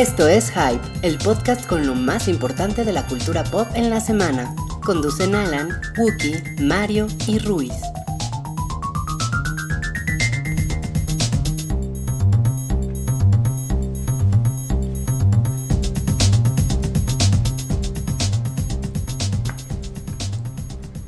Esto es Hype, el podcast con lo más importante de la cultura pop en la semana. Conducen Alan, Wookie, Mario y Ruiz.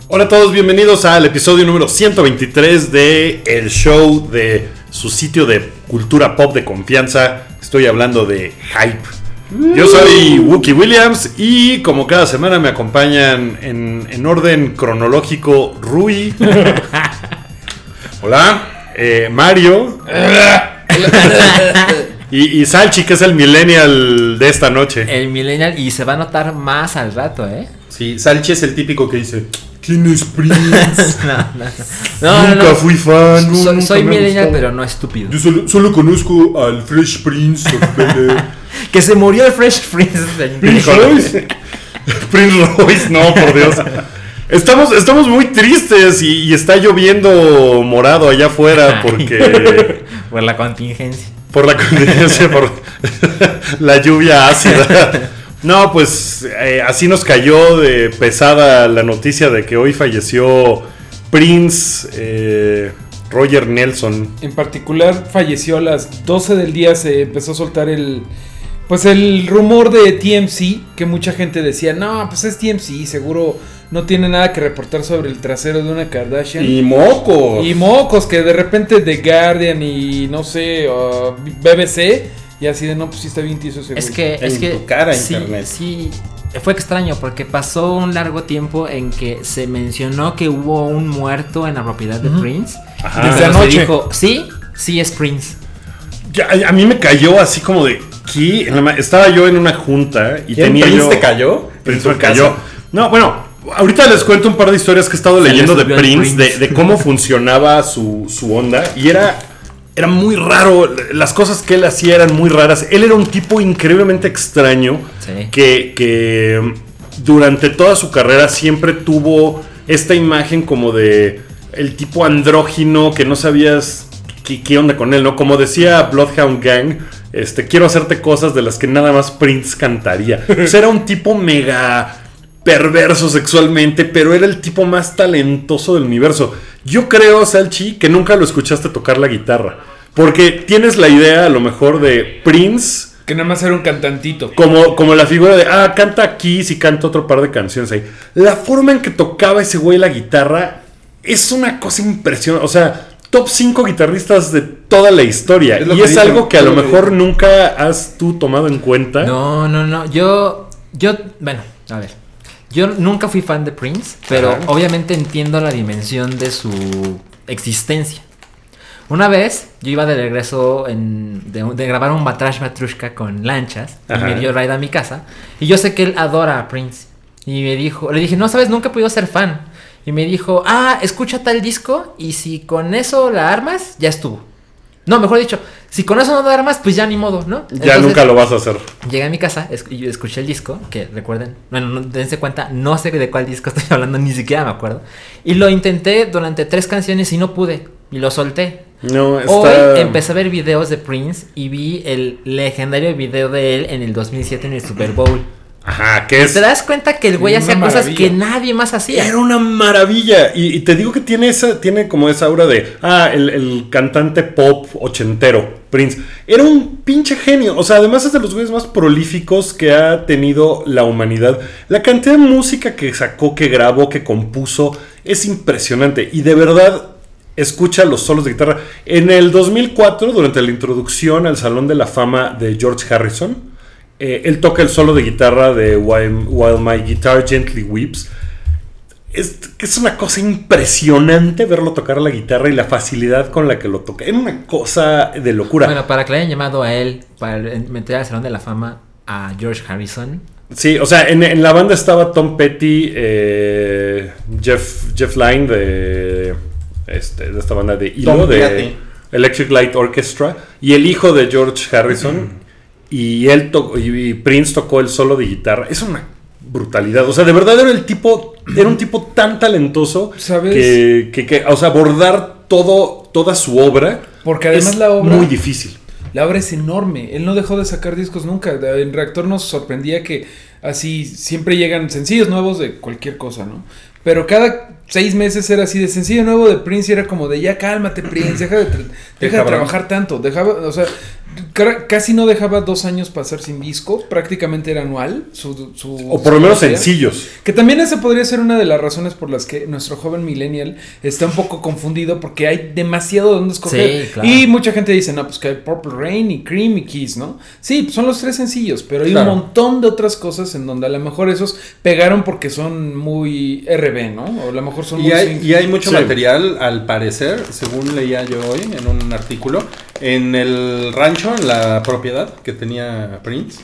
Hola a todos, bienvenidos al episodio número 123 de el show de su sitio de cultura pop de confianza. Estoy hablando de Hype. Yo soy Wookie Williams y como cada semana me acompañan en, en orden cronológico Rui. Hola. eh, Mario. y, y Salchi, que es el millennial de esta noche. El millennial y se va a notar más al rato, ¿eh? Sí, Salchi es el típico que dice, ¿quién es Prince? no, no, no. nunca no, no. fui fan. no, Soy, nunca soy millennial, gustado". pero no estúpido. Yo solo, solo conozco al Fresh Prince of. Que se murió el Fresh Prince. Prince Royce. Prince Royce, no, por Dios. Estamos, estamos muy tristes y, y está lloviendo morado allá afuera porque Por la contingencia. por la contingencia, por la lluvia ácida. No, pues eh, así nos cayó de pesada la noticia de que hoy falleció Prince eh, Roger Nelson. En particular falleció a las 12 del día, se empezó a soltar el pues el rumor de TMC, que mucha gente decía, no, pues es TMC, seguro no tiene nada que reportar sobre el trasero de una Kardashian. Y mocos. Y mocos, que de repente The Guardian y no sé, uh, BBC, y así de no, pues sí está bien tieso ese Es güey". que, es En que. tu cara, sí, internet. Sí, fue extraño porque pasó un largo tiempo en que se mencionó que hubo un muerto en la propiedad de Prince. Ajá. Y Desde se anoche. dijo, sí, sí es Prince. Ya, a, a mí me cayó así como de ¿qué? En la ma- estaba yo en una junta y ¿Quién? tenía ¿Prince yo te cayó? Prince ¿En me tu cayó. casa? No, bueno, ahorita les cuento un par de historias que he estado Se le leyendo de subió el Prince, Prince. De, de cómo funcionaba su, su onda y era era muy raro, las cosas que él hacía eran muy raras. Él era un tipo increíblemente extraño Sí. que, que durante toda su carrera siempre tuvo esta imagen como de el tipo andrógino que no sabías qué, qué onda con él, ¿no? Como decía Bloodhound Gang, este, quiero hacerte cosas de las que nada más Prince cantaría. O sea, era un tipo mega perverso sexualmente, pero era el tipo más talentoso del universo. Yo creo, Salchi, que nunca lo escuchaste tocar la guitarra. Porque tienes la idea, a lo mejor, de Prince Que nada más era un cantantito. como, como la figura de, ah, canta aquí y canta otro par de canciones ahí. La forma en que tocaba ese güey la guitarra es una cosa impresionante. O sea, top 5 guitarristas de toda la historia. Es y es algo que a lo mejor nunca has tú tomado en cuenta. No, no, no. Yo, yo, bueno, a ver. Yo nunca fui fan de Prince, pero Ajá. obviamente entiendo la dimensión de su existencia. Una vez yo iba de regreso en- de, de grabar un Batrash Batrushka con lanchas Ajá. y me dio ride a mi casa y yo sé que él adora a Prince y me dijo, le dije, no sabes, nunca he podido ser fan y me dijo, ah, escucha tal disco y si con eso la armas, ya estuvo. No, mejor dicho, si con eso no la armas, pues ya ni modo, ¿no? ya Entonces, nunca lo vas a hacer. Llegué a mi casa es- y yo escuché el disco, que recuerden, bueno, no, dense cuenta, no sé de cuál disco estoy hablando, ni siquiera me acuerdo. Y lo intenté durante tres canciones y no pude, y lo solté. No, está... Hoy empecé a ver videos de Prince y vi el legendario video de él en el 2007 en el Super Bowl. Ajá, que es... ¿Te das cuenta que el güey hacía cosas que nadie más hacía? Era una maravilla. Y, y te digo que tiene esa, tiene como esa aura de, ah, el, el cantante pop ochentero, Prince. Era un pinche genio. O sea, además es de los güeyes más prolíficos que ha tenido la humanidad. La cantidad de música que sacó, que grabó, que compuso, es impresionante. Y de verdad, escucha los solos de guitarra. En el 2004, durante la introducción al Salón de la Fama de George Harrison, eh, él toca el solo de guitarra de While, While My Guitar Gently Weeps. Es, que es una cosa impresionante verlo tocar la guitarra y la facilidad con la que lo toca. Era una cosa de locura. Bueno, para que le hayan llamado a él, para meter al Salón de la Fama a George Harrison. Sí, o sea, en, en la banda estaba Tom Petty, eh, Jeff, Jeff Lynne de, este, de esta banda de Hilo, Tom de. Electric Light Orchestra, y el hijo de George Harrison, y él to- y, Prince tocó el solo de guitarra. Es una brutalidad. O sea, de verdad era el tipo, era un tipo tan talentoso ¿Sabes? que, que, que, o sea, abordar todo, toda su obra Porque además es la obra- muy difícil. la obra es enorme. Él no dejó de sacar discos nunca. En Reactor nos sorprendía que así siempre llegan sencillos nuevos de cualquier cosa, ¿no? Pero cada seis meses era así de sencillo nuevo de Prince y era como de ya cálmate Prince, deja de, tra- deja de trabajar tanto. Dejaba, o sea, casi no dejaba dos años pasar sin disco, prácticamente era anual. Su, su- O por lo menos sencillos. que también esa podría ser una de las razones por las que nuestro joven millennial está un poco confundido porque hay demasiado de dónde escoger. Sí, claro. Y mucha gente dice, no, pues que hay Purple Rain y Cream y Kiss, ¿no? Sí, pues son los tres sencillos, pero hay Claro. un montón de otras cosas en donde a lo mejor esos pegaron porque son muy RB, ¿no? O a lo mejor son Y muy hay, y hay mucho Sí. material, al parecer, según leía yo hoy en un artículo, en el rancho, en la propiedad que tenía Prince,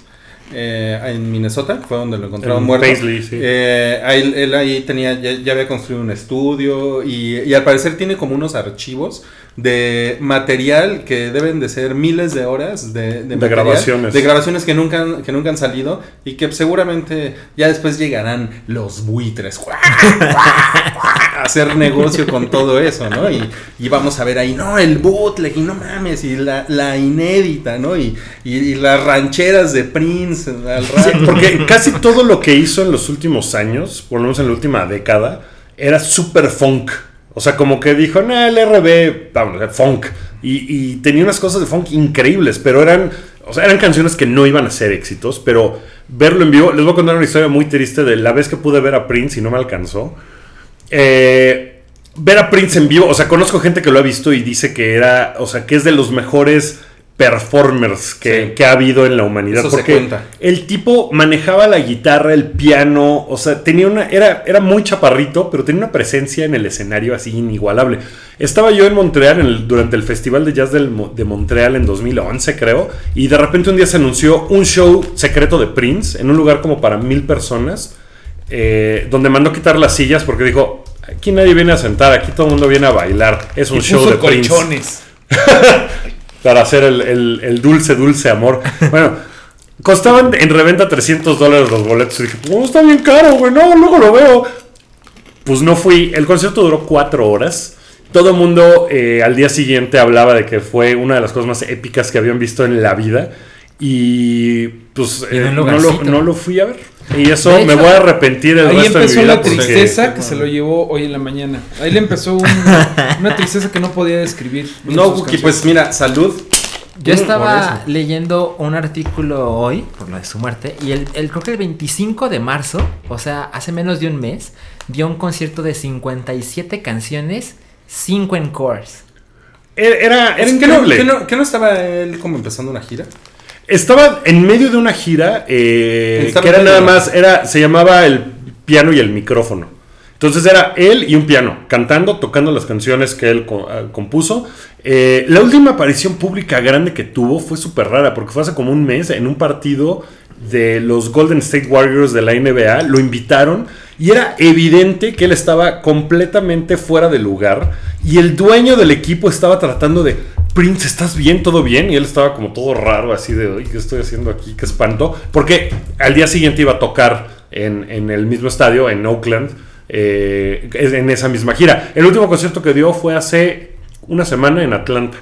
eh, en Minnesota, fue donde lo encontraron En muerto. Paisley, sí. Eh, ahí- él ahí tenía, ya, ya había construido un estudio y, y al parecer tiene como unos archivos de material que deben de ser miles de horas de, de material, grabaciones. de grabaciones que nunca, han- que nunca han salido y que seguramente ya después llegarán los buitres hacer negocio con todo eso, ¿no? Y, y vamos a ver ahí, no, el bootleg y no mames, y la, la inédita, ¿no? Y, y, y las rancheras de Prince al Sí, porque casi todo lo que hizo en los últimos años, por lo menos en la última década, era super funk. O sea, como que dijo, no, el RB, vamos, funk. Y, y tenía unas cosas de funk increíbles, pero eran, o sea, eran canciones que no iban a ser éxitos, pero verlo en vivo, les voy a contar una historia muy triste de la vez que pude ver a Prince y no me alcanzó. Eh, ver a Prince en vivo, o sea, conozco gente que lo ha visto y dice que era, o sea, que es de los mejores performers que, Sí. que ha habido en la humanidad. Eso se porque cuenta. el tipo manejaba la guitarra, el piano, o sea, tenía una, era, era muy chaparrito, pero tenía una presencia en el escenario así inigualable. Estaba yo en Montreal en el- durante el Festival de Jazz del de Montreal en 2011, creo, y de repente un día se anunció un show secreto de Prince en un lugar como para mil personas, eh, donde mandó quitar las sillas porque dijo, aquí nadie viene a sentar, aquí todo el mundo viene a bailar, es un Y show puso de Prince colchones. para hacer el, el- el dulce, dulce amor. Bueno, costaban en reventa 300 dólares los boletos. Y dije, no, está bien caro, güey, no, luego lo veo. Pues no fui. El concierto duró cuatro horas. Todo el mundo eh, al día siguiente hablaba de que fue una de las cosas más épicas que habían visto en la vida. Y pues eh, lo, no lo fui a ver. Y eso me voy a arrepentir el Ahí resto de mi empezó vida. la porque- tristeza que se lo llevó hoy en la mañana. Ahí le empezó un- una tristeza que no podía describir. No, pues mira, salud. Yo Mm, estaba leyendo un artículo hoy, por lo de su muerte, y el, el- creo que el 25 de marzo, o sea, hace menos de un mes, dio un concierto de 57 canciones, 5 encores. Era, era, era Es que no, increíble. que no- que no estaba él como empezando una gira? Estaba en medio de una gira eh, que era nada más, era, se llamaba el piano y el micrófono. Entonces era él y un piano, cantando, tocando las canciones que él ah, compuso. Eh, la última aparición pública grande que tuvo fue súper rara, porque fue hace como un mes en un partido de los Golden State Warriors de la NBA. Lo invitaron y era evidente que él estaba completamente fuera de lugar. Y el dueño del equipo estaba tratando de, Prince, ¿estás bien? ¿Todo bien? Y él estaba como todo raro, así de, "Ay, ¿qué estoy haciendo aquí? ¿Qué espanto? Porque al día siguiente iba a tocar en, en el mismo estadio, en Oakland, eh, en esa misma gira. El último concierto que dio fue hace una semana en Atlanta.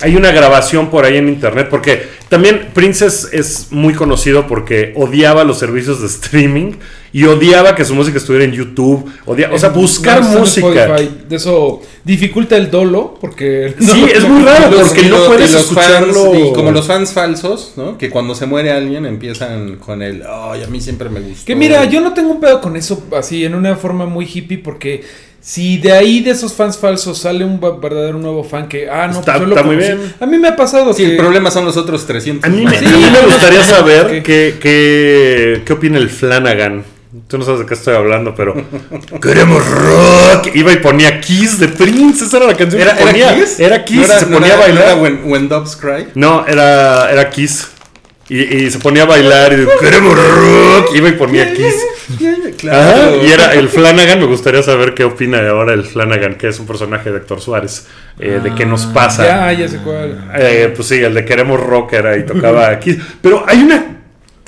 Hay una grabación por ahí en internet, porque también Prince es, muy conocido porque odiaba los servicios de streaming y odiaba que su música estuviera en YouTube. Odia- o sea, buscar No, música. De eso dificulta el dolo, porque... Sí, no- es muy raro Los- porque no los- puedes y escucharlo. fans- y como los fans falsos, ¿no? Que cuando se muere alguien empiezan con el, ay, a mí siempre me gustó. Que mira, yo no tengo un pedo con eso así en una forma muy hippie porque si de ahí de esos fans falsos sale un verdadero nuevo fan que, ah, no, Está- pues yo lo está muy bien. A mí me ha pasado Sí, que... el problema son los otros 300. A mí, me, fans. a mí me gustaría saber ¿Qué? qué, qué, opina el Flanagan. Tú no sabes de qué estoy hablando, pero. ¡Queremos rock! Iba y ponía Kiss de Prince. Esa era la canción ¿Era, que ponía. era Kiss? Era Kiss, ¿No era- se no ponía era- a no bailar. era when, When Doves Cry? No, era, era Kiss. Y, y se ponía a bailar y de, queremos rock. Iba y ponía Kiss. Ajá, y era el Flanagan. Me gustaría saber qué opina ahora el Flanagan, que es un personaje de Héctor Suárez. eh, de qué nos pasa. Ya, ya sé cuál. Eh, pues sí, el de Queremos Rock era y tocaba aquí. Pero hay una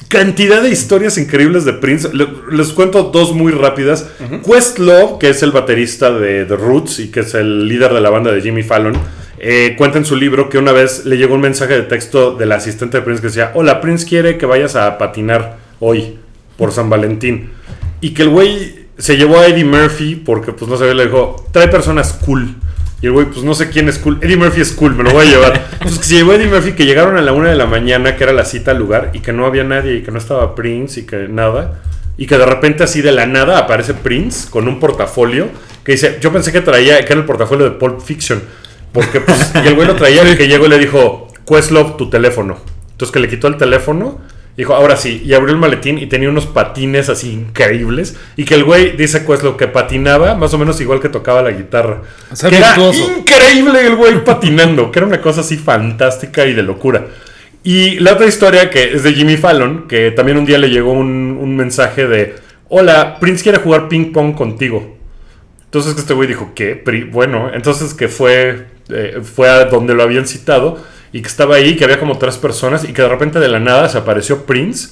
cantidad de historias increíbles de Prince. Le- les cuento dos muy rápidas. Questlove, que es el baterista de The Roots y que es el líder de la banda de Jimmy Fallon, eh, cuenta en su libro que una vez le llegó un mensaje de texto del asistente de Prince que decía, hola, Prince quiere que vayas a patinar hoy por San Valentín. Y que el güey se llevó a Eddie Murphy porque pues no sabía, le dijo, trae personas cool. Y el güey, pues no sé quién es cool. Eddie Murphy es cool, me lo voy a llevar. Entonces que se llevó a Eddie Murphy, que llegaron a la una de la mañana, que era la cita al lugar, y que no había nadie, y que no estaba Prince, y que nada. Y que de repente así de la nada aparece Prince con un portafolio que dice, yo pensé que traía, que era el portafolio de Pulp Fiction. Porque pues, y el güey lo traía y que llegó y le dijo, Questlove, tu teléfono. Entonces que le quitó el teléfono, dijo, ahora sí, y abrió el maletín y tenía unos patines así increíbles. Y que el güey dice Questlove que patinaba más o menos igual que tocaba la guitarra. O sea, que era increíble el güey patinando, que era una cosa así fantástica y de locura. Y la otra historia que es de Jimmy Fallon, que también un día le llegó un, un mensaje de, hola, Prince quiere jugar ping pong contigo. Entonces que este güey dijo, ¿qué? Bueno, entonces que fue, eh, fue a donde lo habían citado y que estaba ahí, que había como tres personas y que de repente de la nada se apareció Prince,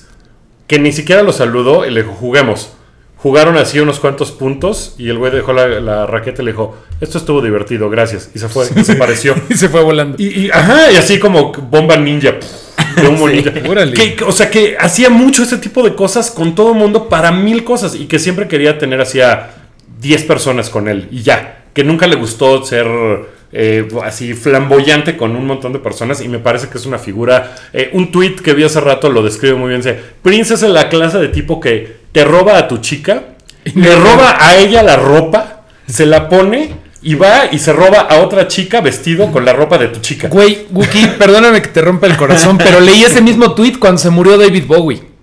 que ni siquiera lo saludó y le dijo, juguemos. Jugaron así unos cuantos puntos y el güey dejó la, la raqueta y le dijo, esto estuvo divertido, gracias. Y se fue, y se apareció. Y se fue volando. Y, y- ajá, y así como bomba ninja. De humo ninja. Que- que- o sea, que hacía mucho ese tipo de cosas con todo el mundo para mil cosas y que siempre quería tener así a 10 personas con él y ya. Que nunca le gustó ser eh, así flamboyante con un montón de personas y me parece que es una figura. eh, un tweet que vi hace rato lo describe muy bien. Dice: Prince es la clase de tipo que te roba a tu chica, le roba a ella la ropa, se la pone. Y va y se roba a otra chica vestido con la ropa de tu chica. Güey, Wookie, perdóname que te rompa el corazón, pero leí ese mismo tweet cuando se murió David Bowie.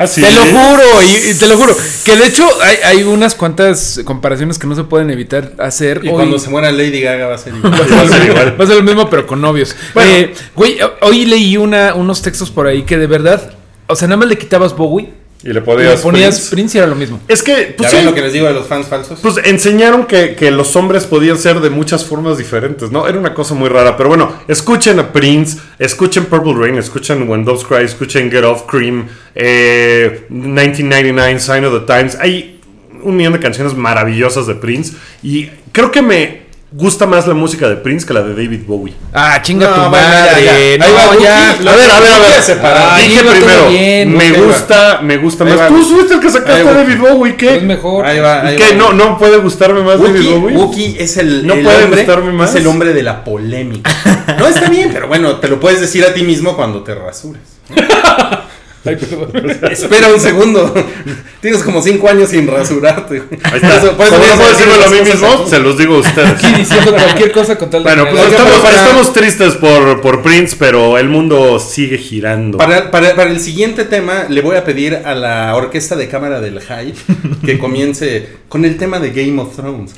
Así Te lo es. juro, y, y te lo juro. Que de hecho hay, hay unas cuantas comparaciones que no se pueden evitar hacer. Y Hoy- cuando se muera Lady Gaga va a ser igual. Va a ser lo mismo, va a ser lo mismo, pero con novios. Bueno. Eh, güey, hoy leí una, unos textos por ahí que de verdad, o sea, nada más le quitabas Bowie Y le y le podías ponías Prince. Prince y era lo mismo. Es que, ¿Ya pues, ven sí, lo que les digo de los fans falsos? pues enseñaron que, que los hombres podían ser de muchas formas diferentes, ¿no? Era una cosa muy rara. Pero bueno, escuchen a Prince, escuchen Purple Rain, escuchen When Doves Cry, escuchen Get Off Cream, eh, 1999, Sign of the Times. Hay un millón de canciones maravillosas de Prince. Y creo que me gusta más la música de Prince que la de David Bowie. Ah, chinga No, tu madre. ya. No, Ahí va, ya. A ver, a ver, a ver. Dije primero, bien, me va. gusta, me gusta más. Tú fuiste el que sacaste a David Bowie, Es ¿qué? mejor. Ahí va, ahí ¿Qué? va. ¿No, ¿No puede gustarme más David Bowie? Wookie es el, No el puede hombre, gustarme más. es el hombre de la polémica. No está bien, pero bueno, te lo puedes decir a ti mismo cuando te rasures. Ay, perdón. Espera un segundo. Tienes como cinco años sin rasurarte. Ahí está. Eso, pues, Como no puedo a mí mismo, se los digo a ustedes. Aquí diciendo cualquier cosa con tal de Bueno, pues para- estamos tristes por, por Prince, pero el mundo sigue girando. Para, para- para el siguiente tema, le voy a pedir a la orquesta de cámara del Hype que comience con el tema de Game of Thrones.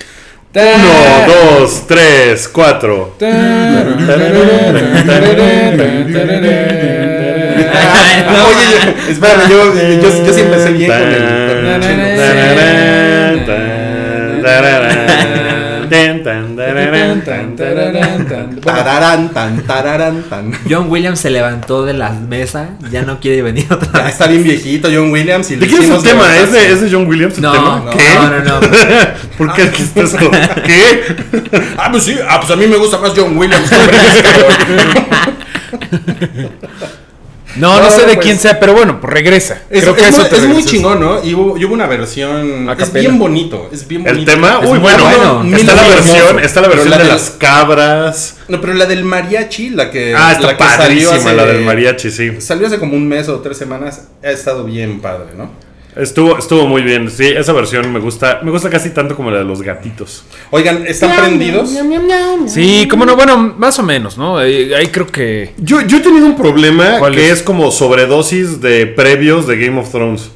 Uno, dos, tres, cuatro. Oye, yo- espérame, yo, yo, yo sí empecé bien con el. con. John Williams se levantó de la mesa, ya no quiere venir otra Ya vez. está bien viejito John Williams. Y le ¿De quién es el tema? ¿Es de, ¿Es de John Williams el No, tema? no, ¿Qué? no, no, no. ¿Por qué dijiste eso? ¿Qué? Ah, pues sí. Ah, pues a mí me gusta más John Williams. No, no, No, sé de pues- quién sea, pero bueno, pues regresa. Es, Creo que es eso muy, te es muy chingón, ¿no? Y hubo, y hubo una versión. Es bien bonito. Es bien ¿El bonito. tema? Es Uy, muy bueno. bueno. Está la versión, está la versión de del- las cabras. No, pero la del mariachi, la que. Ah, está la que salió padrísima hace- la del mariachi, sí. Salió hace como un mes o tres semanas. Ha estado bien padre, ¿no? Estuvo, estuvo muy bien. Sí, esa versión me gusta. Me gusta casi tanto como la de los gatitos. Oigan, ¿están prendidos? Sí, como no, bueno, más o menos, ¿no? Ahí, ahí creo que. Yo, yo he tenido un problema ¿Cuál que es? es? como sobredosis de previos de Game of Thrones.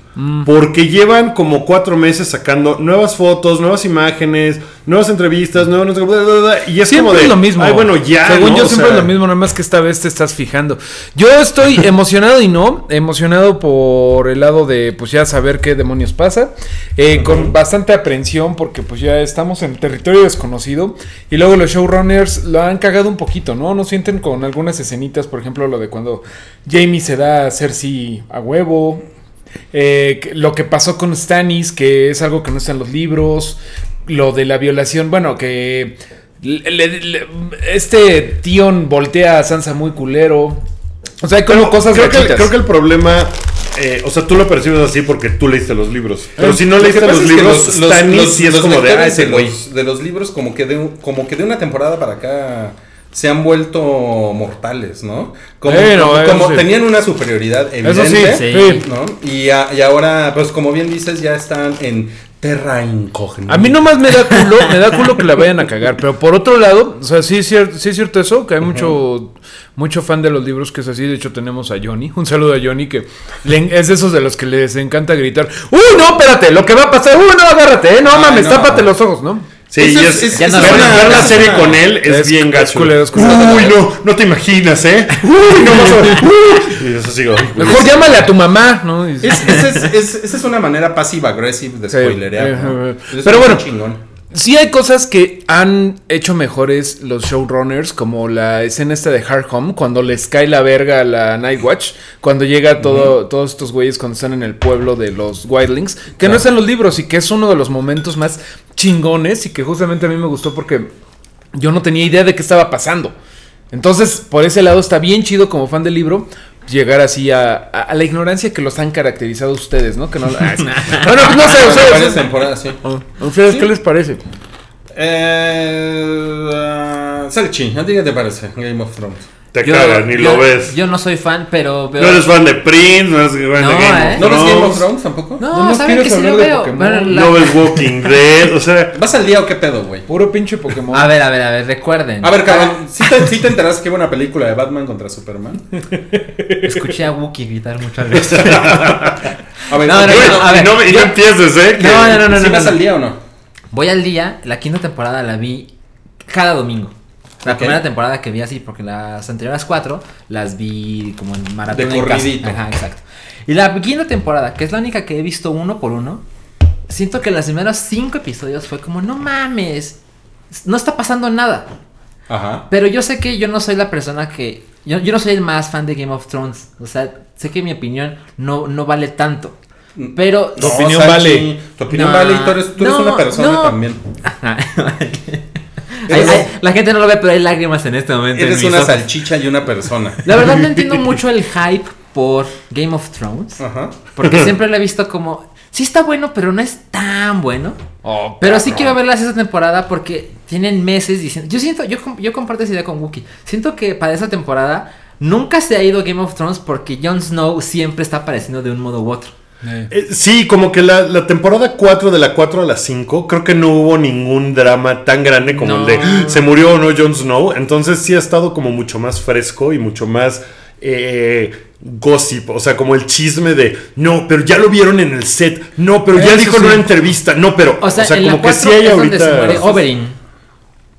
Porque llevan como cuatro meses sacando nuevas fotos, nuevas imágenes, nuevas entrevistas, nuevas. y es Siempre como de. es lo mismo. Ay, bueno, ya. Según ¿no? yo, O siempre sea, es lo mismo, nada más que esta vez te estás fijando. Yo estoy emocionado y no. Emocionado por el lado de, pues ya saber qué demonios pasa. Eh, Con bastante aprensión, porque pues ya estamos en territorio desconocido. Y luego los showrunners lo han cagado un poquito, ¿no? No sienten con algunas escenitas, por ejemplo, lo de cuando Jamie se da a Cersei a huevo. Eh, lo que pasó con Stannis, que es algo que no está en los libros. Lo de la violación, bueno, que le- le- le- este Tion voltea a Sansa muy culero. O sea, hay como cosas creo que, creo que el problema, eh, o sea, tú lo percibes así porque tú leíste los libros. Pero Eh, si no leíste los libros, los- los- sí es como de, ah, ese de, de los libros como que de como que de una temporada para acá se han vuelto mortales, ¿no? Como, sí. tenían una superioridad evidente, sí. ¿no? Y, a- y ahora, pues como bien dices, ya están en terra incógnita. A mí nomás me da culo, me da culo que la vayan a cagar. Pero por otro lado, o sea, sí es cierto, sí es cierto eso, que hay mucho, mucho fan de los libros que es así. De hecho, tenemos a Johnny. Un saludo a Johnny, que le- es de esos de los que les encanta gritar. ¡Uy, no, espérate! Lo que va a pasar. ¡Uy, no, agárrate! eh, No mames, tápate los ojos, ¿no? Sí, Eso es- es, es- ya no ver, ver la es serie con él es, es- bien es gacho. culero, es culero. Uy, no, no te imaginas, ¿eh? Uy, no vas a... Y eso sigo. Mejor llámale a tu mamá, ¿no? Es- esa es, es- es una manera pasiva-agresiva de Sí. spoilerear. ¿no? Eh, eh, Eso pero bueno. Sí hay cosas que han hecho mejores los showrunners, como la escena esta de Hard Home, cuando les cae la verga a la Nightwatch, cuando llega todo, todos estos güeyes cuando están en el pueblo de los Wildlings, que no está en los libros y que es uno de los momentos más chingones y que justamente a mí me gustó porque yo no tenía idea de qué estaba pasando. Entonces, por ese lado está bien chido como fan del libro llegar así a, a- a la ignorancia que los han caracterizado ustedes, ¿no? Que no, ah, es- no, no, pues no sé, Bueno, varias ustedes, temporadas, sí. ¿a ustedes qué les parece? Eh, ah, Salchi, ¿a ti qué te parece Game of Thrones? Te Yo- cagas, ni yo- lo ves. Yo no soy fan, pero veo. no eres fan de Prince, no eres fan de Game ¿eh? of ¿No ves Game of Thrones, Thrones tampoco? No, No saben que quieres sí lo hablar de veo. Pokémon. Bueno, la- No ves Walking Dead, o sea... ¿Vas al día o qué pedo, güey? Puro pinche Pokémon. A ver, a ver, a ver, recuerden. A ver, cabrón, ¿sí te, sí te enteraste que iba una película de Batman contra Superman? Escuché a Wookiee gritar muchas veces. A ver, No, no, ok, no, no, a ver, no, y no yo- empieces, ¿eh? No, no, no, no. ¿sí no, vas no. al día o no? Voy al día, la quinta temporada la vi cada domingo. La Ok. primera temporada que vi así, porque las anteriores cuatro las vi como en maratón. De en casa. corridito. Ajá, exacto. Y la quinta temporada, que es la única que he visto uno por uno, siento que los primeros cinco episodios fue como, no mames, no está pasando nada. Ajá. Pero yo sé que yo no soy la persona que. Yo, yo no soy el más fan de Game of Thrones. O sea, sé que mi opinión no, no vale tanto. Pero. Tu opinión vale. Tu opinión No, vale y tú eres, tú eres no, una persona no. también. Hay- la gente no lo ve, pero hay lágrimas en este momento. en Eres una ojos. salchicha y una persona. La verdad no entiendo mucho el hype por Game of Thrones. Ajá. Porque siempre lo he visto como. Sí está bueno, pero no es tan bueno. Oh, Pero sí quiero verlas esta temporada porque tienen meses diciendo. Yo siento, yo, yo comparto esa idea con Wookie. Siento que para esa temporada nunca se ha ido Game of Thrones porque Jon Snow siempre está apareciendo de un modo u otro. Eh. Sí, como que la, la temporada 4 de la 4 a la 5, creo que no hubo ningún drama tan grande como No. el de se murió o no Jon Snow. Entonces sí ha estado como mucho más fresco y mucho más eh, gossip. O sea, como el chisme de no, pero ya lo vieron en el set. No, pero ya dijo en una entrevista. No, pero. O sea, en como la que 4 sí hay se ahorita. muere Oberyn.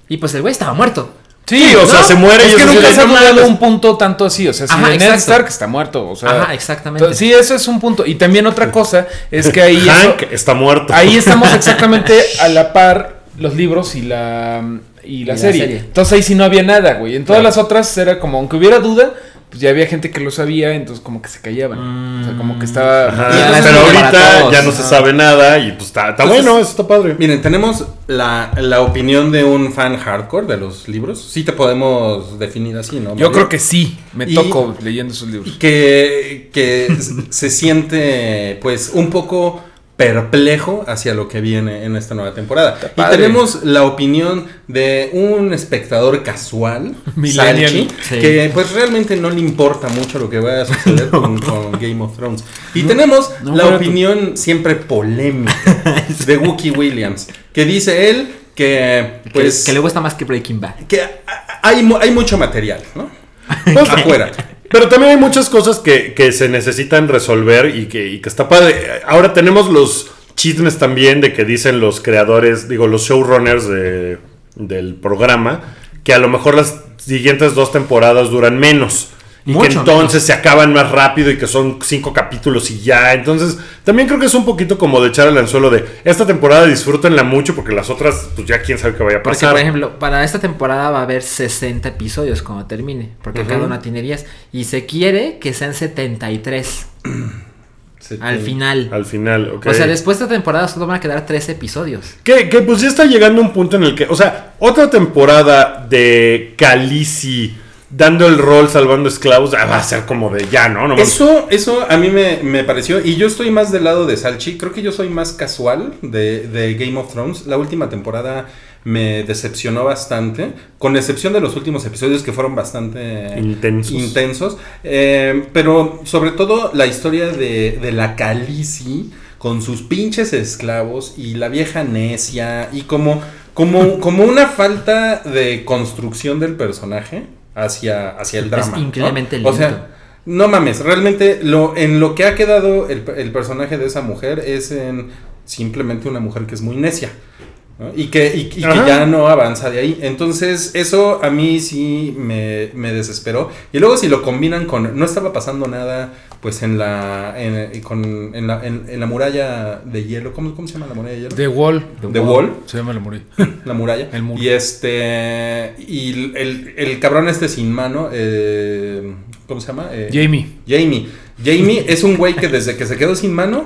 Y pues el güey estaba muerto. Sí, o sea, se muere y Es que eso nunca se ha "No dado mames". un punto tanto así. O sea, si Ajá, Ned. Stark está muerto. O sea, Ajá, exactamente. Sí, eso es un punto. Y también otra cosa es que ahí. eso- Hank está muerto. ahí estamos exactamente a la par los libros y la, y la, serie. serie. Entonces ahí sí no había nada, güey. En todas Claro. las otras era como, aunque hubiera duda, pues ya había gente que lo sabía, entonces como que se callaban. O sea, como que estaba... Ajá, Y además pero ahorita todos. ya no se sabe nada y pues está, está Entonces, bueno, eso está padre. Miren, tenemos la, la opinión de un fan hardcore de los libros. Sí te podemos definir así, ¿no? Yo creo que sí, me Y- toco leyendo sus libros. que, que se siente pues un poco perplejo hacia lo que viene en esta nueva temporada. Y tenemos la opinión de un espectador casual, Millennial. Salchi, Sí. que pues realmente no le importa mucho lo que vaya a suceder con, con Game of Thrones. Y tenemos no, la opinión siempre polémica de Wookie Williams, que dice él que Que- pues que le gusta más que Breaking Bad. que hay, hay mucho material, ¿no? Pues, Afuera. Pero también hay muchas cosas que, que se necesitan resolver y que, y que está padre. Ahora tenemos los chismes también de que dicen los creadores, digo, los showrunners de- del programa, que a lo mejor las siguientes dos temporadas duran menos. Y que entonces se acaban más rápido y que son cinco capítulos y ya. Entonces, también creo que es un poquito como de echar el anzuelo de esta temporada disfrútenla mucho porque las otras, pues ya quién sabe qué vaya a Porque, pasar. por ejemplo, para esta temporada va a haber 60 episodios cuando termine. Porque cada una tiene 10. Y se quiere que sean 73. Se Al final. Al final, ok. O sea, después de esta temporada solo van a quedar tres episodios. Que, que, pues ya está llegando un punto en el que, o sea, otra temporada de Khaleesi dando el rol salvando esclavos ah, va a ser como de ya, ¿no? Eso, eso a mí me, me pareció, y yo estoy más del lado de Salchi, creo que yo soy más casual de, de Game of Thrones. La última temporada me decepcionó bastante, con excepción de los últimos episodios que fueron bastante Intensos. intensos. Eh, pero sobre todo la historia de, de la Khaleesi con sus pinches esclavos y la vieja necia y como, como, como una falta de construcción del personaje hacia, hacia el Es drama. ¿no? increíblemente O lento. sea, no mames, realmente lo, en lo que ha quedado el, el personaje de esa mujer es en simplemente una mujer que es muy necia. ¿No? Y, que, y, y que ya no avanza de ahí. Entonces, eso a mí sí me, me desesperó. Y luego, si lo combinan con. No estaba pasando nada, pues en la. En, con, en, la, en, en la muralla de hielo. ¿Cómo, ¿Cómo se llama la muralla de hielo? The Wall. The Wall. Se llama la morí. La muralla. El muro. Y este. Y el, el cabrón este sin mano. eh, ¿Cómo se llama? Eh, Jamie. Jamie. Jamie es un güey que desde que se quedó sin mano.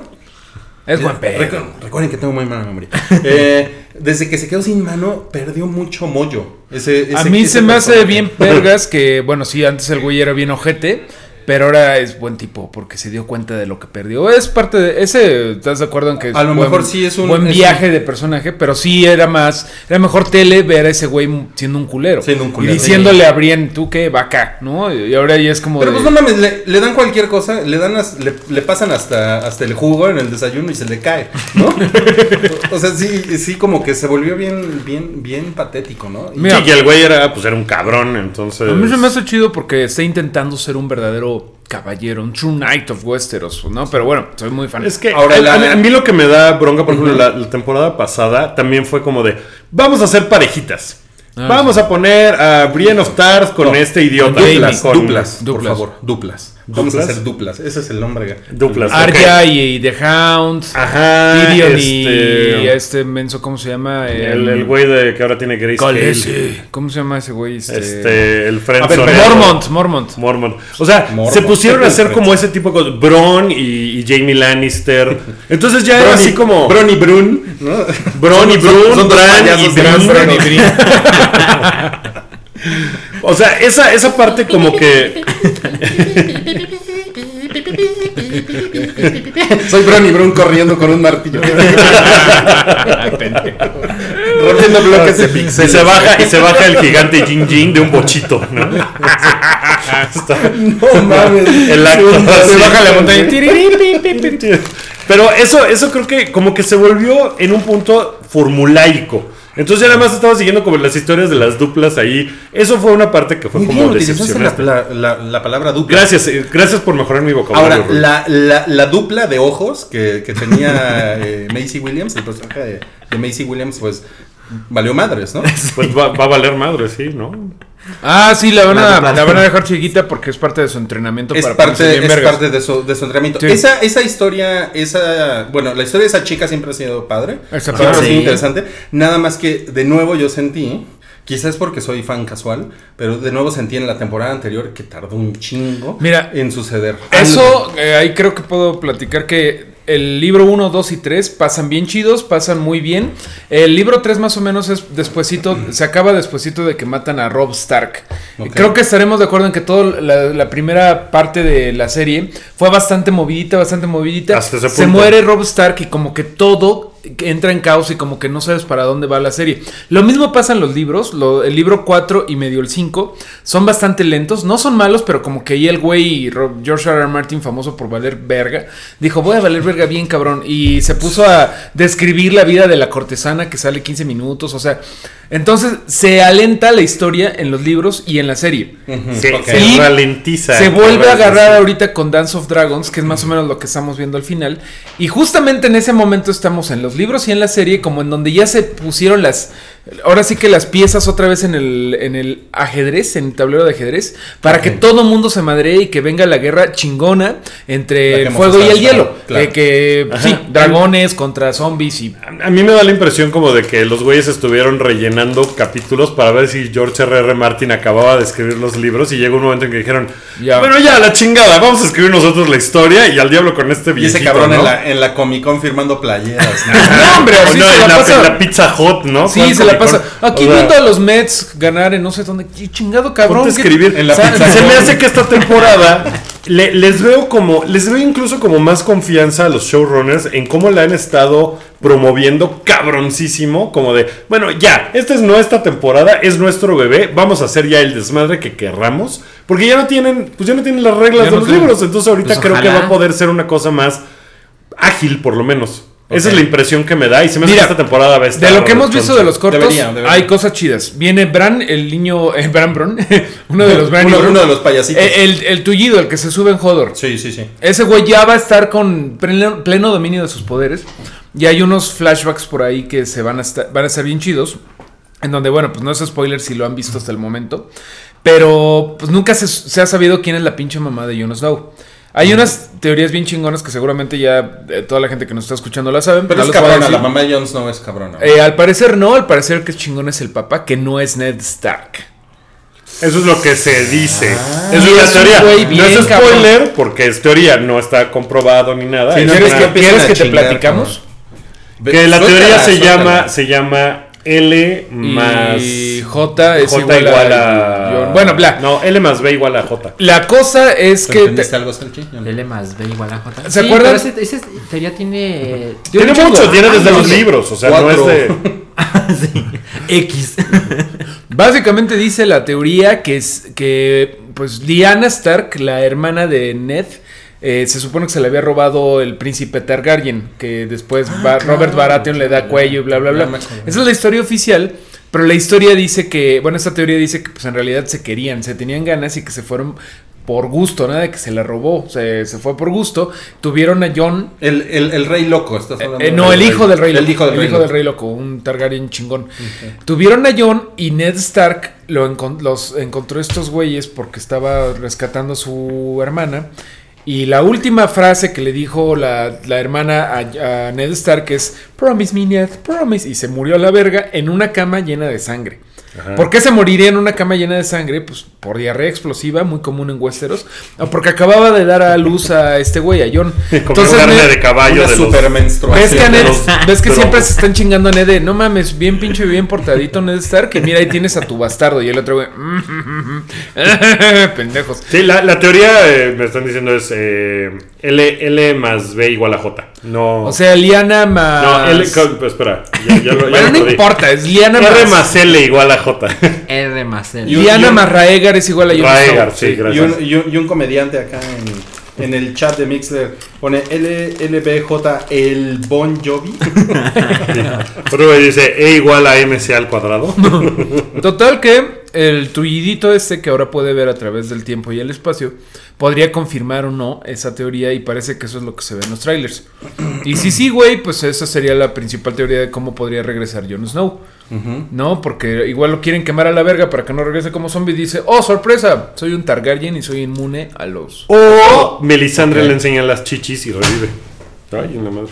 Es buen pedo. Recuerden que tengo muy mala memoria. Eh, desde que se quedó sin mano, perdió mucho mollo. Ese, A mí ese se me hace bien vergas que, bueno, sí, antes el güey era bien ojete, pero ahora es buen tipo porque se dio cuenta de lo que perdió. Es parte de ese, ¿estás de acuerdo en que es A lo buen- mejor sí es un- buen viaje de personaje, pero sí era más, era mejor tele ver a ese güey siendo un culero. Siendo un culero. Y diciéndole a Brienne, tú qué, va acá, ¿no? Y ahora ya es como Pero de- pues no mames, le, le dan cualquier cosa, le dan as- le, le pasan hasta, hasta el jugo en el desayuno y se le cae, ¿no? o sea, sí, sí como que se volvió bien, bien, bien patético, ¿no? Y- Mira, Sí, y el güey era, pues era un cabrón, entonces. A mí se me hace chido porque está intentando ser un verdadero caballero, un true knight of Westeros, ¿no? Pero bueno, soy muy fan. Es que Ahora a, la- a mí- a mí lo que me da bronca, por ejemplo, la, la temporada pasada también fue como de, vamos a hacer parejitas. Ah, vamos a poner a Brienne of Tarth con No, este idiota. Duplas, Con- duplas, por Duplas. favor, duplas. Vamos a hacer duplas, ese es el nombre. Duplas. Arya y, y The Hound. Ajá. Tyrion este, y este menso, ¿cómo se llama? El, el güey de que ahora tiene Grace. ¿Cómo se llama ese güey? Este, Este, el friend A ver, zone- Mormont, Mormont. Mormont. O sea, Mormont. se pusieron a hacer como ese tipo de cosas. Bron y, y Jamie Lannister. Entonces ya era así como. Bron y Brun, ¿no? Bron y Son- Brun, son dos Bran y Bran, y y O sea, esa, esa parte como que. Soy Bron y Brun corriendo con un martillo. Rompiendo bloques de Y pixeles. se baja, y se baja el gigante Jin Jin de un bochito, ¿no? Mames. el acto Se baja la montaña. Pero eso, eso creo que como que se volvió en un punto formulaico. Entonces ya nada más estaba siguiendo como las historias de las duplas ahí. Eso fue una parte que fue Muy como bien, decepcionante. la- la- la palabra dupla. Gracias, eh, gracias por mejorar mi vocabulario. Ahora, la, la, la dupla de ojos que, que tenía eh, Macy Williams, el personaje de, de Macy Williams, pues valió madres, ¿no? Pues va, va a valer madre, sí, ¿no? Ah, sí, la van, a, la van a dejar chiquita porque es parte de su entrenamiento Es para parte, bien es vergas. parte de, su, de su entrenamiento. Sí. Esa, esa historia, esa, bueno, la historia de esa chica siempre ha sido padre. Siempre ha sido interesante. Nada más que de nuevo yo sentí, quizás porque soy fan casual, pero de nuevo sentí en la temporada anterior que tardó un chingo Mira, en suceder. Eso, eh, ahí creo que puedo platicar que el libro 1, 2 y 3 pasan bien chidos, pasan muy bien. El libro 3 más o menos es despuesito, se acaba despuesito de que matan a Rob Stark. Creo que estaremos de acuerdo en que toda la, la primera parte de la serie fue bastante movidita, bastante movidita. Hasta ese se muere Rob Stark y como que todo entra en caos y como que no sabes para dónde va la serie. Lo mismo pasa en los libros, lo- el libro 4 y medio el 5 son bastante lentos, no son malos, pero como que ahí el güey George R. R. Martin, famoso por valer verga, dijo voy a valer verga bien cabrón y se puso a describir la vida de la cortesana que sale 15 minutos, o sea, entonces se alenta la historia en los libros y en la serie. Se, se ralentiza. Se vuelve a agarrar ahorita con Dance of Dragons, que es más o menos lo que estamos viendo al final. Y justamente en ese momento estamos en los libros y en la serie, como en donde ya se pusieron las ahora sí que las piezas otra vez en el, en el ajedrez, en el tablero de ajedrez, para que todo mundo se madree y que venga la guerra chingona entre el fuego y el hielo. claro. Eh, que Ajá. sí, dragones contra zombies y A mí me da la impresión como de que los güeyes estuvieron rellenando capítulos para ver si George R. R. Martin acababa de escribir los libros y llegó un momento en que dijeron, Ya. bueno ya, la chingada, vamos a escribir nosotros la historia y al diablo con este Y viejito, ese cabrón ¿no? en, la, en la Comic Con firmando playeras. ¿no? No, hombre, O así no, se en la la, pasa. en la Pizza Hut, ¿no? Sí, ¿Cuál se la Comic-Con? pasa. Aquí O sea, viendo a los Mets ganar en no sé dónde. ¡Qué chingado cabrón! ponte a ¿qué- escribir. En la O sea, Pizza se me hace que esta temporada le- les veo como, les veo incluso como más confianza a los showrunners en cómo la han estado promoviendo cabroncísimo, como de, bueno, ya, esta es nuestra temporada, es nuestro bebé, vamos a hacer ya el desmadre que querramos, porque ya no tienen, pues ya no tienen las reglas Ya de no los libros, entonces ahorita Pues creo que va a poder ser una cosa más ágil, por lo menos. Esa es la impresión que me da y se me hace Mira, que esta temporada va a estar De lo que hemos visto de los cortos, Debería, debería. hay cosas chidas. Viene Bran, el niño. Eh, Bran Bron, uno de los Bran uno, uno de los payasitos. Eh, el, el tullido, el que se sube en Hodor. sí, sí, sí. Ese güey ya va a estar con pleno, pleno dominio de sus poderes. Y hay unos flashbacks por ahí que se van a estar, van a estar bien chidos. En donde, bueno, pues no es spoiler si lo han visto hasta el momento. Pero pues nunca se, se ha sabido quién es la pinche mamá de Jon Snow. Hay unas teorías bien chingonas que seguramente ya eh, toda la gente que nos está escuchando la saben. Pero no es cabrona, la mamá de Jon Snow es cabrona. Eh, al parecer no, al parecer que es chingón es el papá, que no es Ned Stark. Eso es lo que se dice. Ah. Es la es un teoría. güey no es cabrón. spoiler, porque es teoría, no está comprobado ni nada. Sí, no, ¿Quieres una- que, empiecen ¿quieres a que te platicamos? Que la suéltala, teoría se suéltala. llama, se llama L más Y J es J igual, a. Bueno, bla. No, L más B igual a J. La cosa es ¿Te que... te- algo, no. L más B igual a J. ¿Se acuerdan? Pero ese, ese teoría tiene. Tiene chingo. mucho, tiene desde Ah, los sí. libros, o sea, no es de... sí. X. Básicamente dice la teoría que es que pues Lyanna Stark, la hermana de Ned, eh, se supone que se le había robado el príncipe Targaryen, que después Ba- Robert Baratheon le da cuello y bla bla bla. Esa es la historia oficial, pero la historia dice que, bueno, esta teoría dice que pues en realidad se querían, se tenían ganas y que se fueron por gusto, nada de que se la robó, se, se fue por gusto. Tuvieron a John El, el, el rey loco, estás eh, hablando. eh, no, el hijo del rey loco. El hijo del rey loco. loco, un Targaryen chingón. Tuvieron a Jon y Ned Stark lo los encontró estos güeyes porque estaba rescatando a su hermana. Y la última frase que le dijo la, la hermana a, Ned Stark es Promise me, Ned, promise. Y se murió a la verga en una cama llena de sangre. ¿Por qué se moriría en una cama llena de sangre? Pues por diarrea explosiva, muy común en Westeros. O porque acababa de dar a luz a este güey, a Jon. Comer carne Ned- de caballo Una de los... supermenstruación. ¿Ves que, a de Ned- los ves que siempre se están chingando a Ned de, no mames, bien pinche, bien portadito Ned Stark, que mira ahí tienes a tu bastardo y el otro güey, pendejos. Sí, la, la teoría, eh, me están diciendo, es eh, L, L más B igual a J. No, O sea, Liana más... no L, pues, espera, ya, ya lo, ya Bueno, no perdí. importa, es Liana R más... más L igual a J. R más L. Un- más Raegar es igual a Jon Raegar, Snow. sí, Y gracias. un, y un- y un comediante acá en, en el chat de Mixler pone LLBJ el Bon Jovi. Pero dice E igual a MC al cuadrado. Total que el tuidito este que ahora puede ver a través del tiempo y el espacio podría confirmar o no esa teoría y parece que eso es lo que se ve en los trailers. Y si sí, güey, pues esa sería la principal teoría de cómo podría regresar Jon Snow. No, porque igual lo quieren quemar a la verga para que no regrese como zombie. Dice, oh, sorpresa, soy un Targaryen y soy inmune a los... O Melisandre Ok. le enseña las chichis y revive. Ay, en la madre.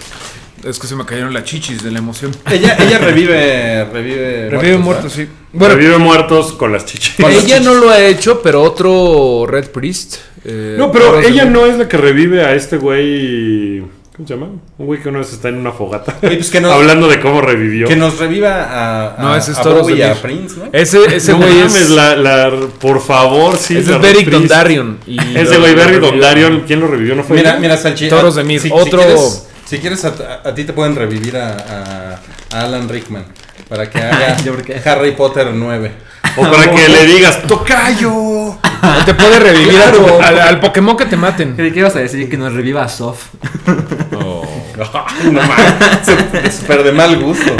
Es que se me cayeron las chichis de la emoción. ella, ella revive, revive, Revive muertos, sí. Bueno, revive muertos con las chichis. Con las ella chichis. no lo ha hecho, pero otro Red Priest. eh, No, pero ella no es la que revive a este güey. ¿Cómo se llama? Un güey que una vez está en una fogata. Oye, pues que no- Hablando de cómo revivió. Que nos reviva a, a, No, ese es a Toros Bowie a. Prince, ¿no? Ese, ese no güey mames, es... la, la- por favor, sí. ese es Beric y Ese güey, Beric revivió. Dondarrion, ¿quién lo revivió? ¿No fue Mira, ella? mira, Salchi. Toros a- de Mir, Si, otro- Si quieres, si quieres a, a ti te pueden revivir a, a- Alan Rickman para que haga ¿Yo por qué? Harry Potter 9. O para que le digas, ¡Tocayo! Te puede revivir al, al Pokémon que te maten. Que ibas a decir que nos reviva a Sof. Ay, no súper de mal gusto.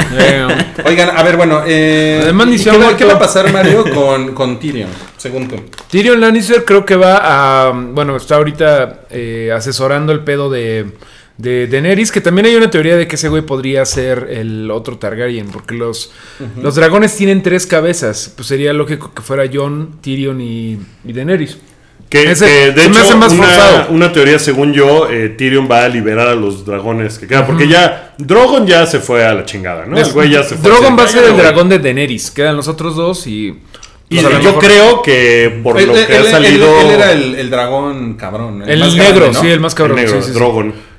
Oigan, a ver, bueno, eh, Además, ni ¿y se ¿qué, va, qué va a pasar, Mario, con, con Tyrion? Según tú. Tyrion Lannister creo que va a... Bueno, está ahorita eh, asesorando el pedo de, de Daenerys, que también hay una teoría de que ese güey podría ser el otro Targaryen, porque los, los dragones tienen tres cabezas, pues sería lógico que fuera Jon, Tyrion y, y Daenerys. Que, Ese- que, de me hecho, hace más una, teoría, según yo, eh, Tyrion va a liberar a los dragones que quedan. Porque ya, Drogon ya se fue a la chingada, ¿no? El güey ya se fue. Drogon va a ser el güey. dragón de Daenerys, quedan los otros dos y... Y pues, yo mejor- creo que por lo que ha salido. él era el, el dragón cabrón. El más negro, grande, ¿no? sí, el más cabrón. el negro, sí, sí, sí.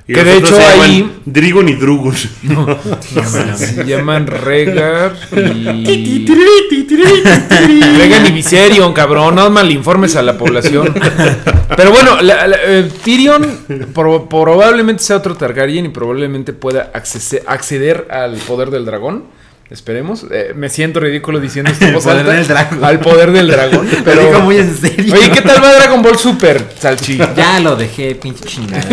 Y Que de hecho se ahí- Drigon y Drugon. Se llaman Rhaegar y... Regan y Viserion, cabrón, no malinformes a la población. Pero bueno, la- la- eh, Tyrion pro- probablemente sea otro Targaryen y probablemente pueda accese- acceder al poder del dragón. Esperemos. Eh, me siento ridículo diciendo esto voz poder alta. del dragón. Al poder del dragón. Pero Pero. digo muy en serio. Oye, ¿qué tal va Dragon Ball Super, Salchi? Ya lo dejé, pinche chingada.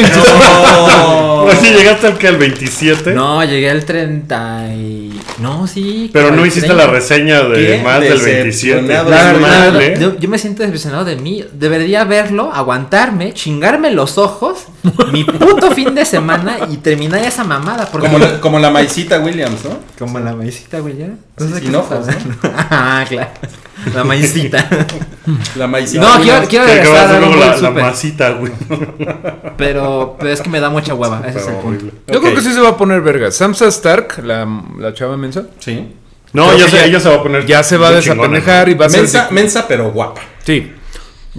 Oye, llegaste al que al 27. No, llegué al 30 y... No, sí. Pero no hiciste 30. la reseña de ¿Qué? más del 27. Decepcionado. La Es verdad, mal, la verdad, ¿eh? yo, yo me siento decepcionado de mí. Debería verlo, aguantarme, chingarme los ojos, mi puto fin de semana y terminar esa mamada. Porque Como la, como la maicita Williams, ¿no? Como la maicita, güey, ya. Sí, ¿de sin estás hablando? Ah, claro. La maicita. La maicita. No, quiero, quiero Que regresar a la, la masita, güey. Pero, pero es que me da mucha hueva. Ese es el punto. Yo Ok. creo que sí se va a poner verga. Samsa Stark, la, la chava mensa, Sí. No, ya se, ya- ella se va a poner. ya se va a desapendejar y va a ser. Mensa, mensa, pero guapa. Sí.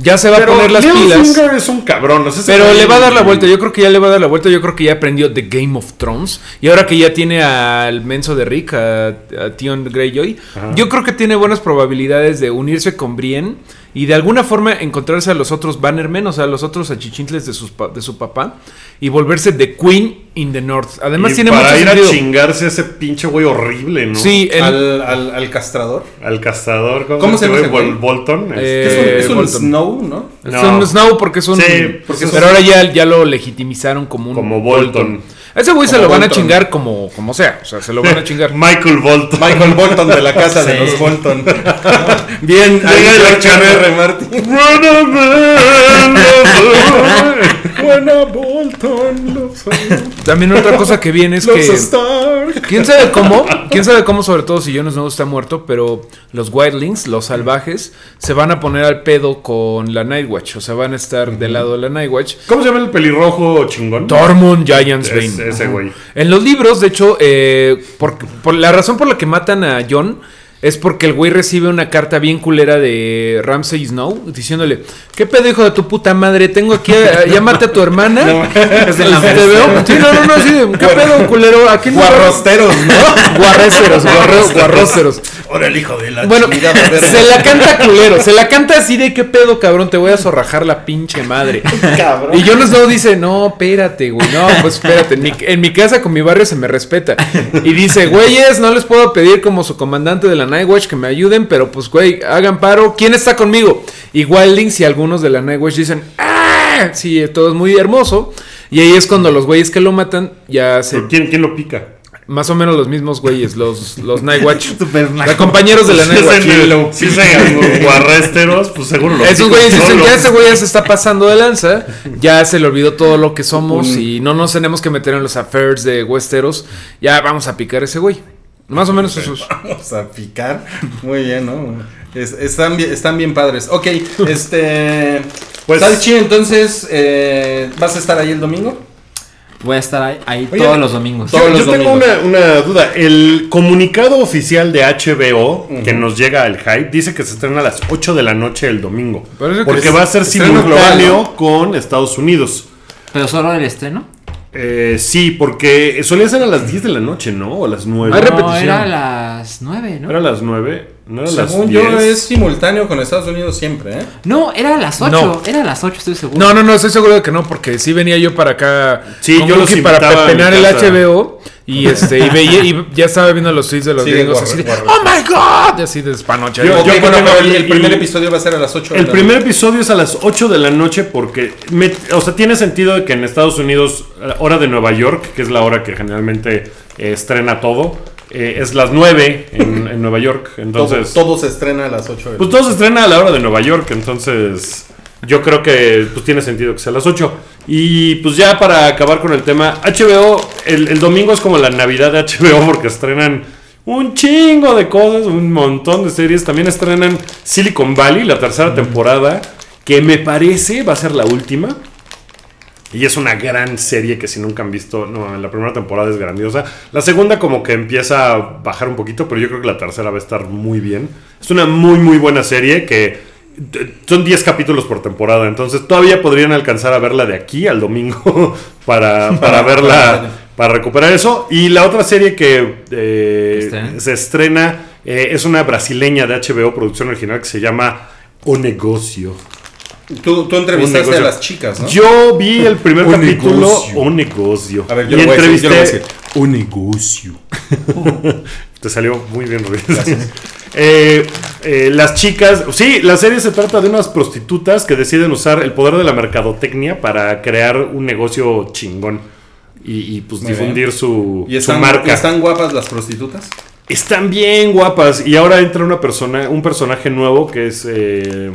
Ya se va Pero a poner las pilas. Es un cabrón. Pero le va a dar la vuelta, yo creo que ya le va a dar la vuelta, yo creo que ya aprendió The Game of Thrones. Y ahora que ya tiene al menso de Rick, a, a Tion Greyjoy, Ajá. yo creo que tiene buenas probabilidades de unirse con Brienne y de alguna forma encontrarse a los otros Bannermen, o sea, a los otros achichintles de, sus pa- de su papá, y volverse The Queen in the North. Además Y tiene para mucho ir sentido. a chingarse a ese pinche güey horrible, ¿no? Sí, el- Al, al, al castrador. Al cazador. ¿Cómo se llama? Bol- Bolton. Eh, Es un, es un Bolton. Snow, ¿no? es un Snow porque es un... Sí, porque es pero un- ahora ya, ya lo legitimizaron como un... Como Bolton. Ese güey se lo van a chingar como, como sea, o sea, se lo van a chingar. Michael Bolton. Michael Bolton de la casa de los Bolton. Bien, ahí Llega el R. Martin. Buena Bolton. Los, También otra cosa que viene es los que... ¿Quién sabe cómo? ¿Quién sabe cómo? Sobre todo si Jon Snow está muerto, pero los Wildlings, los salvajes, se van a poner al pedo con la Nightwatch. O sea, van a estar del lado de la Nightwatch. ¿Cómo se llama el pelirrojo chingón? Tormund Giants Bane. Es- ese güey. En los libros, de hecho, eh, por, por la razón por la que matan a Jon es porque el güey recibe una carta bien culera de Ramsay Snow diciéndole: ¿Qué pedo, hijo de tu puta madre? Tengo aquí, a, maté a tu hermana. Es de la ¿Te veo? Sí, no, no, no, sí, ¿qué pedo, culero? ¿A quién Guarrosteros, ¿no? Guarréceros, guarro- guarróceros. Ahora el hijo de la Bueno, chingada se la canta culero, se la canta así de qué pedo, cabrón, te voy a zorrajar la pinche madre. Cabrón. Y Jon Snow dice, no, espérate, güey, no, pues espérate, en mi, en mi casa con mi barrio se me respeta. Y dice, güeyes, no les puedo pedir como su comandante de la Nightwatch que me ayuden, pero pues, güey, hagan paro, ¿quién está conmigo? Y Wildlings y algunos de la Nightwatch dicen, ¡ah! Sí, todo es muy hermoso. Y ahí es cuando los güeyes que lo matan ya se... ¿Quién, ¿Quién lo pica? Más o menos los mismos güeyes, los, los Nightwatch. Super Los compañeros de la Nightwatch. Si se guarresteros, pues seguro lo Esos güeyes dicen, ya ese güey ya se está pasando de lanza, ya se le olvidó todo lo que somos y no nos tenemos que meter en los affairs de Westeros, ya vamos a picar a ese güey. Más o menos eso es. Vamos a picar. Muy bien, ¿no? Es- están, bien, están bien padres. Ok, este. Pues- Salchi, entonces, eh, ¿vas a estar ahí el domingo? Voy a estar ahí, ahí Oye, todos los domingos. Yo, Todos yo los tengo domingos. una, una duda. El comunicado oficial de HBO que nos llega al hype dice que se estrena a las 8 de la noche el domingo. Porque es va a ser simultáneo global, con Estados Unidos. Pero solo el estreno. Eh, sí, porque solía ser a las 10 de la noche, ¿no? O a las 9. Hay No, repetición. era a las 9, ¿no? ¿Era a las 9? ¿No era a las Según 10? yo, es simultáneo con Estados Unidos siempre, ¿eh? No, era a las 8. No. Era a las 8, estoy seguro. No, no, no, estoy seguro de que no, porque sí venía yo para acá Sí, con yo los Wookie para pepenar el. HBO y este y veía y ya estaba viendo los tweets de los Sí, gringos así de. Oh my god, y así de espanocha. Yo- yo bueno, el, primer y- episodio va a ser a las 8 de El la primer noche. episodio es a las 8 de la noche porque, me- o sea, tiene sentido de que en Estados Unidos, la hora de Nueva York, que es la hora que generalmente eh, estrena todo, eh, es las 9 en, en Nueva York. Entonces, todo, todo se estrena a las 8 de la pues todo se estrena a la hora de Nueva York, entonces yo creo que pues, tiene sentido que sea a las 8. Y pues ya para acabar con el tema, HBO, el, el domingo es como la Navidad de HBO porque estrenan un chingo de cosas, un montón de series. También estrenan Silicon Valley, la tercera temporada, que me parece va a ser la última. Y es una gran serie que si nunca han visto, no, la primera temporada es grandiosa. La segunda como que empieza a bajar un poquito, pero yo creo que la tercera va a estar muy bien. Es una muy muy buena serie que eh, son 10 capítulos por temporada, entonces todavía podrían alcanzar a verla de aquí al domingo para, para verla, para recuperar eso. Y la otra serie que eh, se estrena eh, es una brasileña de HBO, producción original, que se llama O Negocio. Tú, tú entrevistaste a las chicas, ¿no? Yo vi el primer Un capítulo, negocio. un negocio. A ver, yo y lo voy a decir, yo lo voy a entrevisté- decir. Un negocio. Te salió muy bien, Ruiz. Eh, eh, las chicas. Sí, la serie se trata de unas prostitutas que deciden usar el poder de la mercadotecnia para crear un negocio chingón. Y, y, pues Muy difundir bien. su, ¿Y su marca. ¿y están guapas las prostitutas? Están bien guapas. Y ahora entra una persona, un personaje nuevo que es eh,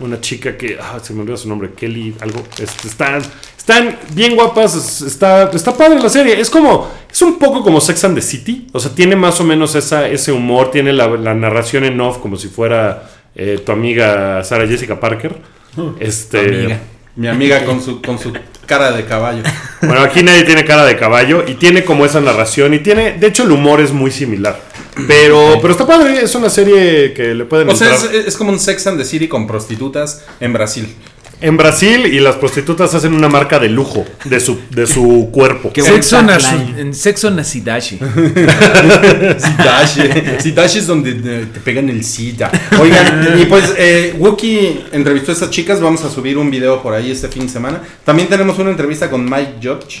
una chica que. Ah, se me olvidó su nombre. Kelly, algo. Este, están, están bien guapas. es- Está, está padre la serie. Es como. Es un poco como Sex and the City. O sea, tiene más o menos esa, ese humor. Tiene la, la narración en off como si fuera eh, tu amiga Sarah Jessica Parker. Este. amiga. Mi amiga con su, con su cara de caballo. Bueno, aquí nadie tiene cara de caballo y tiene como esa narración y tiene, de hecho el humor es muy similar. Pero, pero está padre, es una serie que le pueden O sea, es, es como un Sex and the City con prostitutas en Brasil. En Brasil y las prostitutas hacen una marca de lujo de su, de su cuerpo. Sexo, en sexo nasidashi. Sidache es donde eh, te pegan el SIDA. Oigan, y pues eh, Wookie entrevistó a estas chicas. Vamos a subir un video por ahí este fin de semana. También tenemos una entrevista con Mike Judge,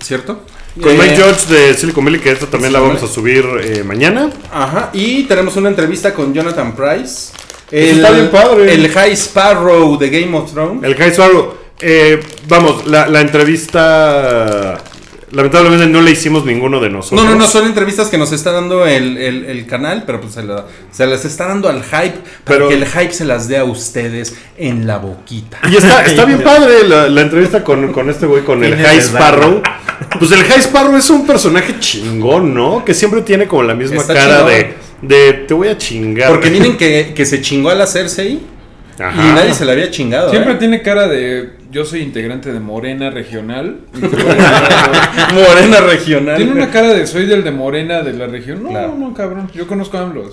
¿cierto? Con Eh, Mike George de Silicon Valley, que esta también la vamos a subir eh, mañana. Ajá, y tenemos una entrevista con Jonathan Price. Está bien padre. El High Sparrow de Game of Thrones. El High Sparrow. eh, vamos, la, la entrevista. Lamentablemente no la hicimos ninguno de nosotros. No, no, no, son entrevistas que nos está dando el, el- el canal, pero pues se, la- se las está dando al hype, para Pero- que el hype se las dé a ustedes en la boquita. Y está, está bien padre la, la entrevista con, con este güey, con el High Sparrow. Pues el High Sparrow es un personaje chingón, ¿no? Que siempre tiene como la misma Está cara chingón. de, de te voy a chingar. Porque miren que, que se chingó a la Cersei Ajá. y nadie se la había chingado. Siempre ¿eh? tiene cara de. Yo soy integrante de Morena Regional. Morena regional. Tiene una cara de soy del de Morena de la región. No, Claro. no, cabrón. Yo conozco a AMLO.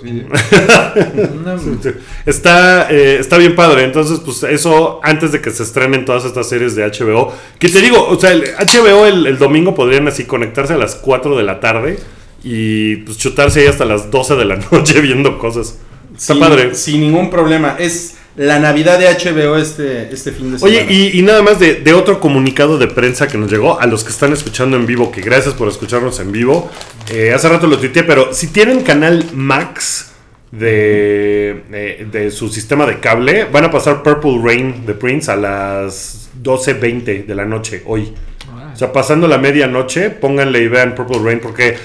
Está, eh, está bien padre. Entonces, pues eso antes de que se estrenen todas estas series de HBO. Que te digo, o sea, el HBO el, el domingo podrían así conectarse a las 4 de la tarde y pues chutarse ahí hasta las 12 de la noche viendo cosas. Está sin, padre. Sin ningún problema. Es la Navidad de HBO este, este fin de semana. Oye, y, y nada más de, de otro comunicado de prensa que nos llegó a los que están escuchando en vivo, que gracias por escucharnos en vivo. Eh, hace rato lo tuiteé, pero si tienen canal Max de, de, de su sistema de cable, van a pasar Purple Rain de Prince a las 12.20 de la noche hoy. O sea, pasando la medianoche, pónganle y vean Purple Rain porque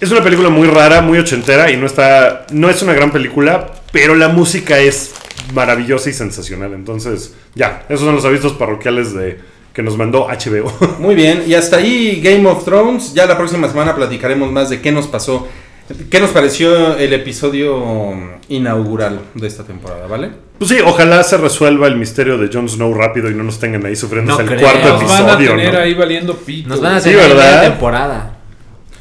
es una película muy rara, muy ochentera y no está, no es una gran película, pero la música es maravillosa y sensacional. Entonces, ya, esos son los avisos parroquiales de que nos mandó HBO. Muy bien, y hasta ahí Game of Thrones. Ya la próxima semana platicaremos más de qué nos pasó, qué nos pareció el episodio inaugural de esta temporada, ¿vale? pues sí, ojalá se resuelva el misterio de Jon Snow rápido y no nos tengan ahí sufriendo No hasta el creo. cuarto Nos van a episodio, tener ¿no? ahí valiendo pito. Nos van a Sí, ¿verdad? temporada.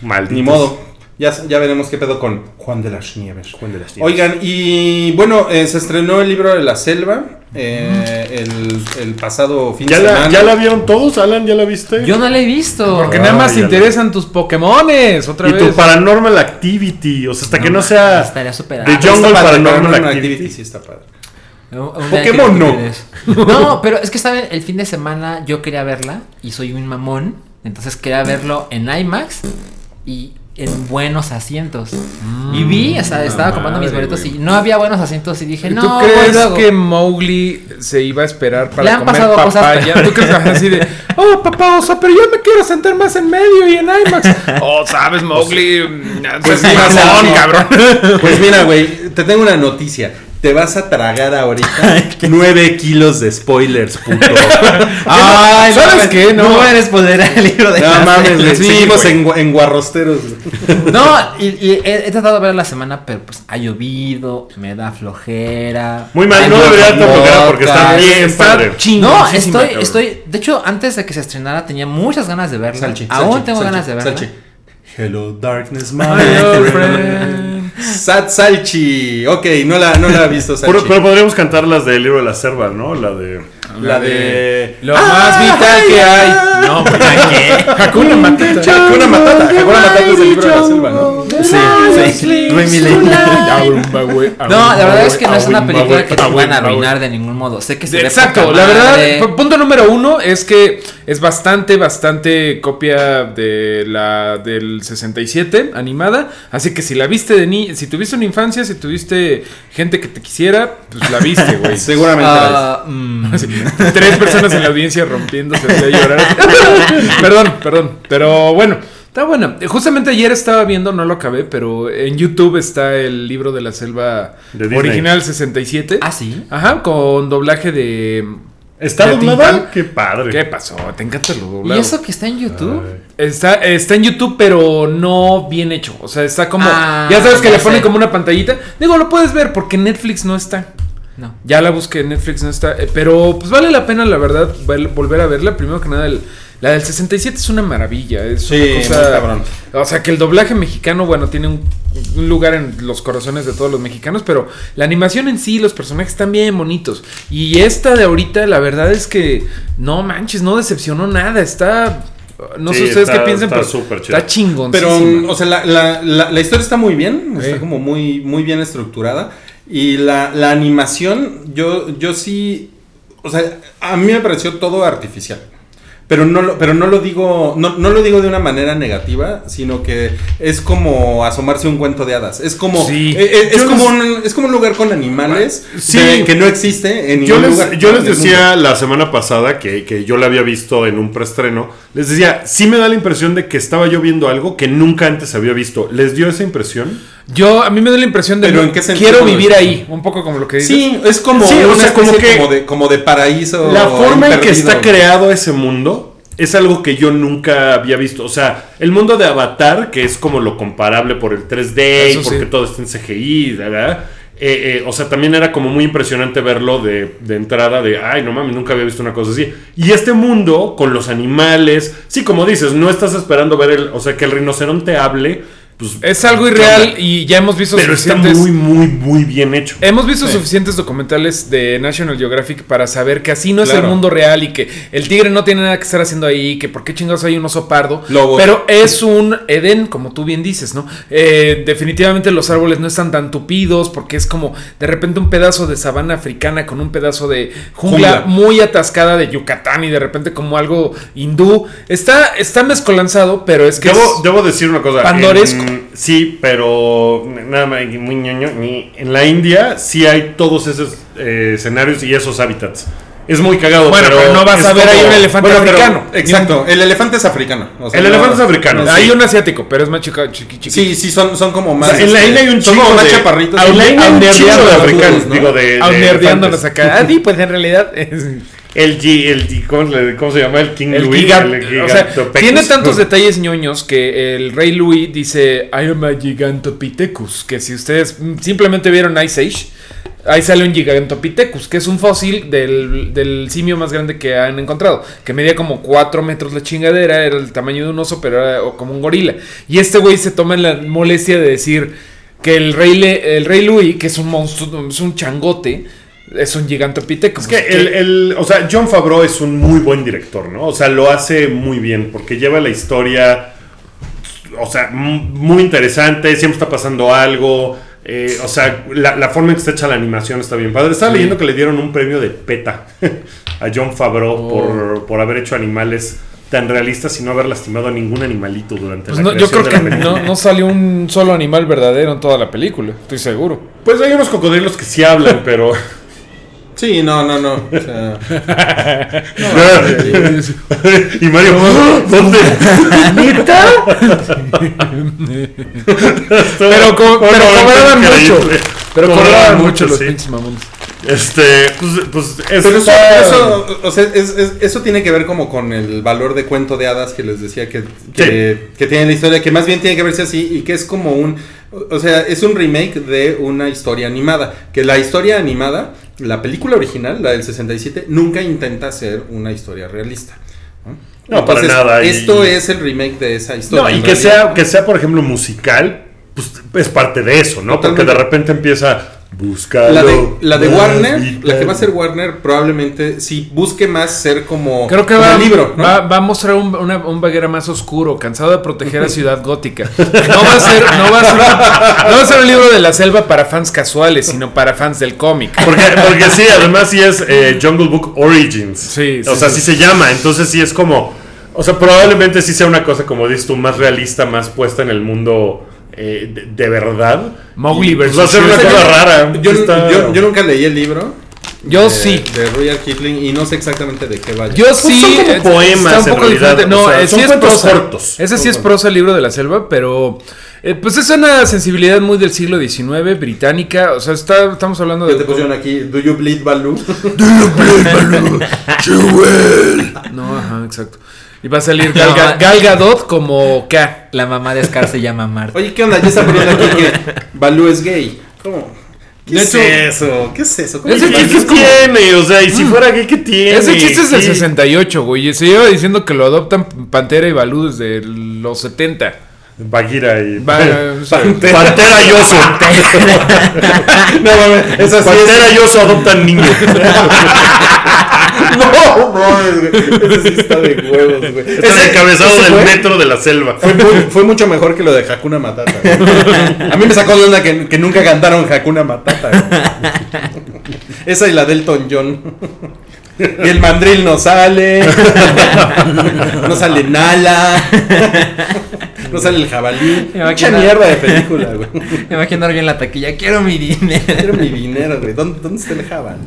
Malditos. Ni modo. Ya, ya veremos qué pedo con Juan de las Nieves. Juan de las Nieves. Oigan, y bueno, eh, se estrenó el libro de la selva eh, el, el pasado fin ¿Ya de la, semana. ¿Ya la vieron todos, Alan? ¿Ya la viste? Yo no la he visto. Porque Ah, nada más te interesan tus Pokémones. Otra y vez. tu Paranormal Activity, o sea, hasta que no sea Estaría de ah, Jungle padre, Paranormal Paranormal Activity. sí está padre. Pokémon no. No, pero es que saben, el fin de semana yo quería verla y soy un mamón, entonces quería verlo en IMAX y en buenos asientos. y vi, o sea, estaba comprando mis boletos y no había buenos asientos y dije, ¿Y no, ¿Tú voy crees luego". que Mowgli se iba a esperar para Le han comer pasado cosas papaya? peores. ¿Tú crees así de, oh, papá, o sea, pero yo me quiero sentar más en medio y en IMAX? Oh, sabes, Mowgli, Pues pues mira, no. cabrón. Pues mira, güey, te tengo una noticia. Te vas a tragar ahorita 9 kilos de spoilers, puto. Ay, ¿Sabes qué? No. No voy a responder el libro de No mames, sí, seguimos en, en guarrosteros. No, y, y he, he tratado de ver la semana, pero pues ha llovido, me da flojera. Muy mal, no debería dar flojera porque está bien Está padre. No, estoy, cabrón. estoy. De hecho, antes de que se estrenara tenía muchas ganas de verla. Salchi, Aún salchi, tengo salchi, ganas de verla. salchi. Hello, darkness, my My old friend. Sad Salchi. Ok, no la, no la ha visto Salchi. Pero, pero podríamos cantar las del libro de la selva, ¿no? La de. La de. Lo más vital que hay. No, pues, Hakuna Matata. Hakuna Matata. Hakuna Matata es el libro de la selva, ¿no? Sí, sí. Millennium. No, la verdad es que no es una película que te van a arruinar de ningún modo. Sé que se ve Exacto, la verdad, punto número uno es que es bastante, bastante copia de la del 67 animada. Así que si la viste de ni, si tuviste una infancia, si tuviste gente que te quisiera, pues la viste, güey. Seguramente la Ah, mm. Tres personas en la audiencia rompiéndose de llorar. perdón, perdón. Pero bueno, está buena. Justamente ayer estaba viendo, no lo acabé, pero en YouTube está el libro de la selva De original 67. Ah, sí. Ajá, con doblaje de. ¿Está de doblada? Qué padre. ¿Qué pasó? Te encanta lo ¿Y doblado. eso que está en YouTube? Está, está en YouTube, pero no bien hecho. O sea, está como. Ah, ya sabes que le ponen como una pantallita. Digo, lo puedes ver porque Netflix no está. No. Ya la busqué en Netflix, no está. eh, Pero pues vale la pena, la verdad, vol- volver a verla. Primero que nada, el- la del 67 es una maravilla. Es Sí, una cosa. muy cabrón. O sea, que el doblaje mexicano, bueno, tiene un, un lugar en los corazones de todos los mexicanos. Pero la animación en sí, los personajes están bien bonitos. Y esta de ahorita, la verdad es que no manches, no decepcionó nada. Está. No sé ustedes está- qué piensan, está pero súper chido. está chingón. Pero, o sea, la, la- la- la historia está muy bien, está como muy, muy bien estructurada. Y la, la animación, yo, yo sí, o sea, a mí me pareció todo artificial. Pero no lo, pero no lo digo, no, no lo digo de una manera negativa, sino que es como asomarse a un cuento de hadas. Es como, Sí. eh, eh, es, como les- un, es como un lugar con animales Sí. de- que no existe en Yo ningún les, lugar. yo les decía la semana pasada que, que yo la había visto en un preestreno. Les decía, sí me da la impresión de que estaba yo viendo algo que nunca antes había visto. ¿Les dio esa impresión? Yo, a mí me da la impresión de Pero ¿en qué sentido quiero vivir ahí, un poco como lo que dices. Sí, es como Sí, o una sea, como que- como de, como de paraíso. La forma en que está creado ese mundo es algo que yo nunca había visto. O sea, el mundo de Avatar, que es como lo comparable por el 3D Eso y porque sí. todo está en CGI, ¿verdad? Eh, eh, o sea, también era como muy impresionante verlo de, de entrada, de, ay, no mames, nunca había visto una cosa así. Y este mundo, con los animales, sí, como dices, no estás esperando ver el, o sea, que el rinoceronte hable, pues... Es algo ¿qué irreal onda? y ya hemos visto Pero está suficientes. muy, muy, muy bien hecho. Hemos visto suficientes documentales de National Geographic para saber que así no es el mundo real y que el tigre no tiene nada que estar haciendo ahí, que por qué chingados hay un oso pardo. Pero es un Edén, como tú bien dices, ¿no? Eh, definitivamente los árboles no están tan tupidos porque es como de repente un pedazo de sabana africana con un pedazo de jungla, Jungla. muy atascada de Yucatán y de repente como algo hindú. Está, está mezcolanzado, pero es que... Debo, es- debo decir una cosa. Pandoresco. En- sí, pero nada más, muy ñoño, ni- En la India sí hay todos esos eh, escenarios y esos hábitats. Es muy cagado. Bueno, pero no vas a ver ahí un elefante Bueno, pero- africano. exacto, el elefante es africano. o sea, El no- elefante es africano. no, Hay sí. un asiático, pero es más chica, chiqui, chiqui. Sí, sí, son, son como más. O sea, en la este, India hay un como más de- chaparritos. En la India hay un chingo de africanos, digo, de, elefantes. acá. Ah, sí, pues en realidad es El G, el G, ¿cómo, le- cómo se llama? El King el Louis. gigante. el o sea, Gigantopithecus. tiene tantos detalles ñoños que el rey Louis dice I am a Gigantopithecus. Que si ustedes mm, simplemente vieron Ice Age, ahí sale un Gigantopithecus, que es un fósil del, del simio más grande que han encontrado. Que medía como 4 metros la chingadera, era el tamaño de un oso, pero era o como un gorila. Y este güey se toma la molestia de decir que el rey, Le- el rey Louis, que es un monstruo, es un changote, es un Gigantopithecus. Es que el, el- o sea, John Favreau es un muy buen director, ¿no? O sea, lo hace muy bien porque lleva la historia, o sea, muy interesante, siempre está pasando algo. eh, o sea, la, la forma en que está hecha la animación está bien padre. Estaba Sí. leyendo que le dieron un premio de PETA a John Favreau Oh. por, por haber hecho animales tan realistas y no haber lastimado a ningún animalito durante Pues la no, yo creo de que la película. no, no salió un solo animal verdadero en toda la película, estoy seguro. Pues hay unos cocodrilos que sí hablan, pero... Sí, no, no, no. O sea, y Mario, ¿dónde? Pero, co- pero cobraban mucho. Pero Cobraban mucho, los sí. pinches mamones. Este, pues, pues Pero eso, eso, o sea, es- es- eso tiene que ver como con el valor de cuento de hadas que les decía que, que, que tiene la historia, que más bien tiene que verse así y que es como un, o sea, es un remake de una historia animada, que la historia animada, la película original, la del 67, nunca intenta ser una historia realista. No, No, para nada, y- Esto es el remake de esa historia. No, y que realidad. sea, que sea, por ejemplo, musical, pues es parte de eso, ¿no? Porque de repente empieza buscar. La de, la de Warner, la que va a ser Warner, probablemente sí busque más ser como, Creo que como va, el libro, ¿no? va, va a mostrar un, una- un Baguera más oscuro, cansado de proteger a Ciudad Gótica. No va a ser, no va a ser, no va a ser un libro de la selva para fans casuales, sino para fans del cómic. Porque, porque sí, además sí es eh, Jungle Book Origins. Sí, sí, O sea, sí. sí se llama. Entonces sí es como. O sea, probablemente sí sea una cosa, como dices tú, más realista, más puesta en el mundo eh, de, de verdad. Mowgli Y, pues, versus Va a ser una cosa rara. Yo, Está- yo- yo nunca leí el libro. Yo de- sí. De Rudyard Kipling y no sé exactamente de qué vaya. Yo Pues sí. son como eh, poemas, está un en poco realidad, diferente. No, o sea, eh, son sí es cuentos prosa. cortos. Ese sí es prosa, el libro de la selva, pero. eh, pues es una sensibilidad muy del siglo XIX, británica. O sea, está, estamos hablando ¿Qué de. te pusieron aquí? ¿Do you bleed Baloo? No, ajá, exacto. Y va a salir Gal. Gal Gadot como K. La mamá de Scar se llama Marta. Oye, ¿qué onda? Ya está poniendo aquí que Baloo es gay. ¿Cómo? ¿Qué De es hecho- eso? ¿Qué es eso? ¿Cómo Ese ¿Qué, que- chiste es como- tiene? O sea, y si fuera gay, ¿qué tiene? Ese chiste es del Sí. 68, güey. Se lleva diciendo que lo adoptan Pantera y Balú desde los 70. Bagheera y. Sea, Pantera y oso. No mames, Pantera y oso adoptan niños. No, mames, güey. Ese sí está de huevos, güey. Es el encabezado ese del fue- metro de la selva. Fue, muy- fue mucho mejor que lo de Hakuna Matata. güey. A mí me sacó de onda que, que nunca cantaron Hakuna Matata. güey. Esa y la del Elton John. Y el mandril no sale. No sale Nala. No sale el jabalí. Mucha mierda de película, güey. Me imagino a alguien en la taquilla. Quiero mi dinero. Quiero mi dinero, güey. ¿Dónde, dónde está el jabalí?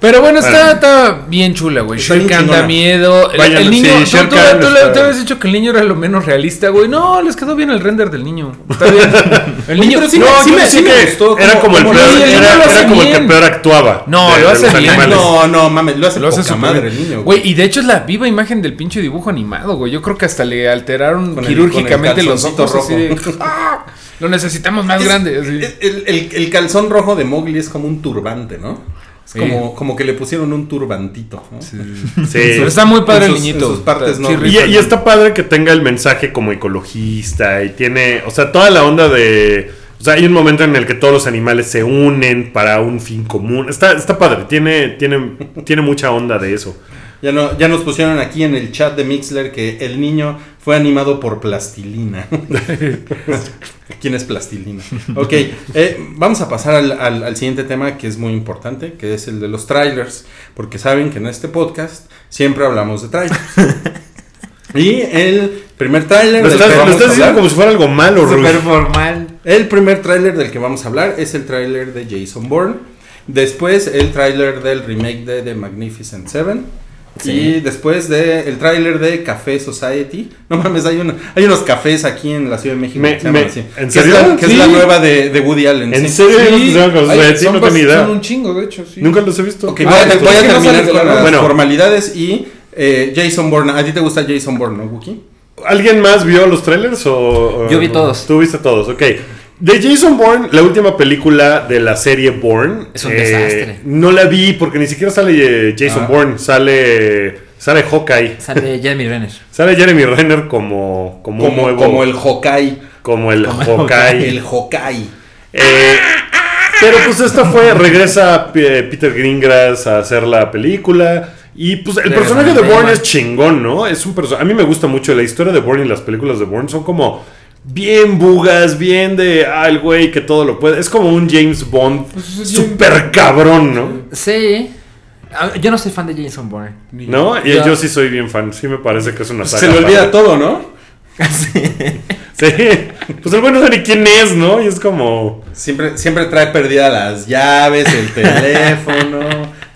Pero bueno, está, está bien chula, güey. Khan da miedo. El, el niño, sí, tú, tú- tú está- habías dicho que el niño era lo menos realista, güey. No, les quedó bien el render del niño. Está bien. El niño. pero sí no, sí me- sí me gustó era como el peor, era, como el que peor actuaba. No, de- lo hace bien. animales. No, no, mames, lo hace Lo hace poca madre el niño. Güey, y de hecho es la viva imagen del pinche dibujo animado, güey. Yo creo que hasta le alteraron Con quirúrgicamente el los ojos así de, rojo. ¡Ah! Lo necesitamos más grande. el calzón rojo de Mowgli es como un turbante, ¿no? Es Sí. como, como que le pusieron un turbantito. ¿no? Sí. Pero está muy padre En el sus- niñito. partes no. Y, y está padre que tenga el mensaje como ecologista y tiene, o sea, toda la onda de, o sea, hay un momento en el que todos los animales se unen para un fin común. Está, está padre, tiene, tiene, tiene mucha onda de eso. Ya, no, ya nos pusieron aquí en el chat de Mixler que el niño fue animado por plastilina. ¿Quién es plastilina? Ok, eh, vamos a pasar al, al- al siguiente tema que es muy importante, que es el de los trailers, porque saben que en este podcast siempre hablamos de trailers. Y el primer trailer Lo que lo estás diciendo como si fuera algo malo. Súper formal. El primer tráiler del que vamos a hablar es el tráiler de Jason Bourne. Después el tráiler del remake de The Magnificent Seven. Sí. Y después de el tráiler de Café Society. No mames, hay, una, hay unos cafés aquí en la Ciudad de México Me- que se llaman me- así. ¿en Que serio? Es la, que es Sí. la nueva de, de Woody Allen. ¿En serio? Sí, ay, son no bas- idea. Son un chingo, de hecho, sí. Nunca los he visto. Ok, Ah, voy a, entonces voy a que no terminar con las. Bueno. formalidades y eh, Jason Bourne. A ti te gusta Jason Bourne, ¿no, Wookie? ¿Alguien más vio los trailers o, o- Yo vi todos. Tú viste todos, ok. De Jason Bourne, la última película de la serie Bourne. Es un desastre. No la vi porque ni siquiera sale eh, Jason Ah. Bourne, sale sale Hawkeye. Sale Jeremy Renner. Sale Jeremy Renner como como, un Como, nuevo- como el Hawkeye. como el como el Hawkeye. El Hawkeye. Eh, pero pues esta fue, regresa P- Peter Greengrass a hacer la película. Y pues el personaje de Bourne es chingón, ¿no? Es un perso- A mí me gusta mucho la historia de Bourne y las películas de Bourne. Son como bien bugas, bien de, ah, el güey que todo lo puede. Es como un James Bond Pues es super cabrón, ¿no? Sí. Ah, Yo no soy fan de Jason Bourne. ¿No? Y Yo- yo sí soy bien fan. Sí me parece que es una saga. Se le olvida padre. todo, ¿no? Sí. Pues el güey no sabe ni quién es, ¿no? Y es como... Siempre, siempre trae perdida las llaves, el teléfono,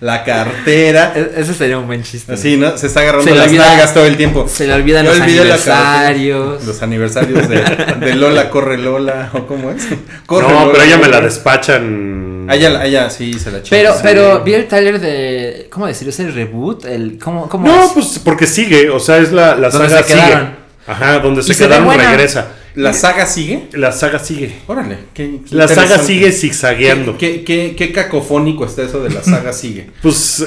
la cartera. E- Ese sería un buen chiste. Así, ¿no? Se está agarrando Se le las olvida- nalgas todo el tiempo. Se le olvidan Yo los aniversarios. Los aniversarios de, de Lola Corre Lola, ¿o cómo es? Corre no, Lola, pero ella me la despachan. Ah, ella, ella sí se la chinga. Pero, Sí. pero vi el trailer de. ¿Cómo decirlo? ¿Es el reboot? El, ¿Cómo, cómo No, es? pues porque sigue, o sea, es la, la Donde saga se quedaron. sigue. Ajá, donde se se quedaron buena. regresa. ¿La saga sigue? La saga sigue. Órale. Qué, qué La saga sigue zigzagueando. ¿Qué, qué, qué cacofónico está eso de la saga sigue? Pues,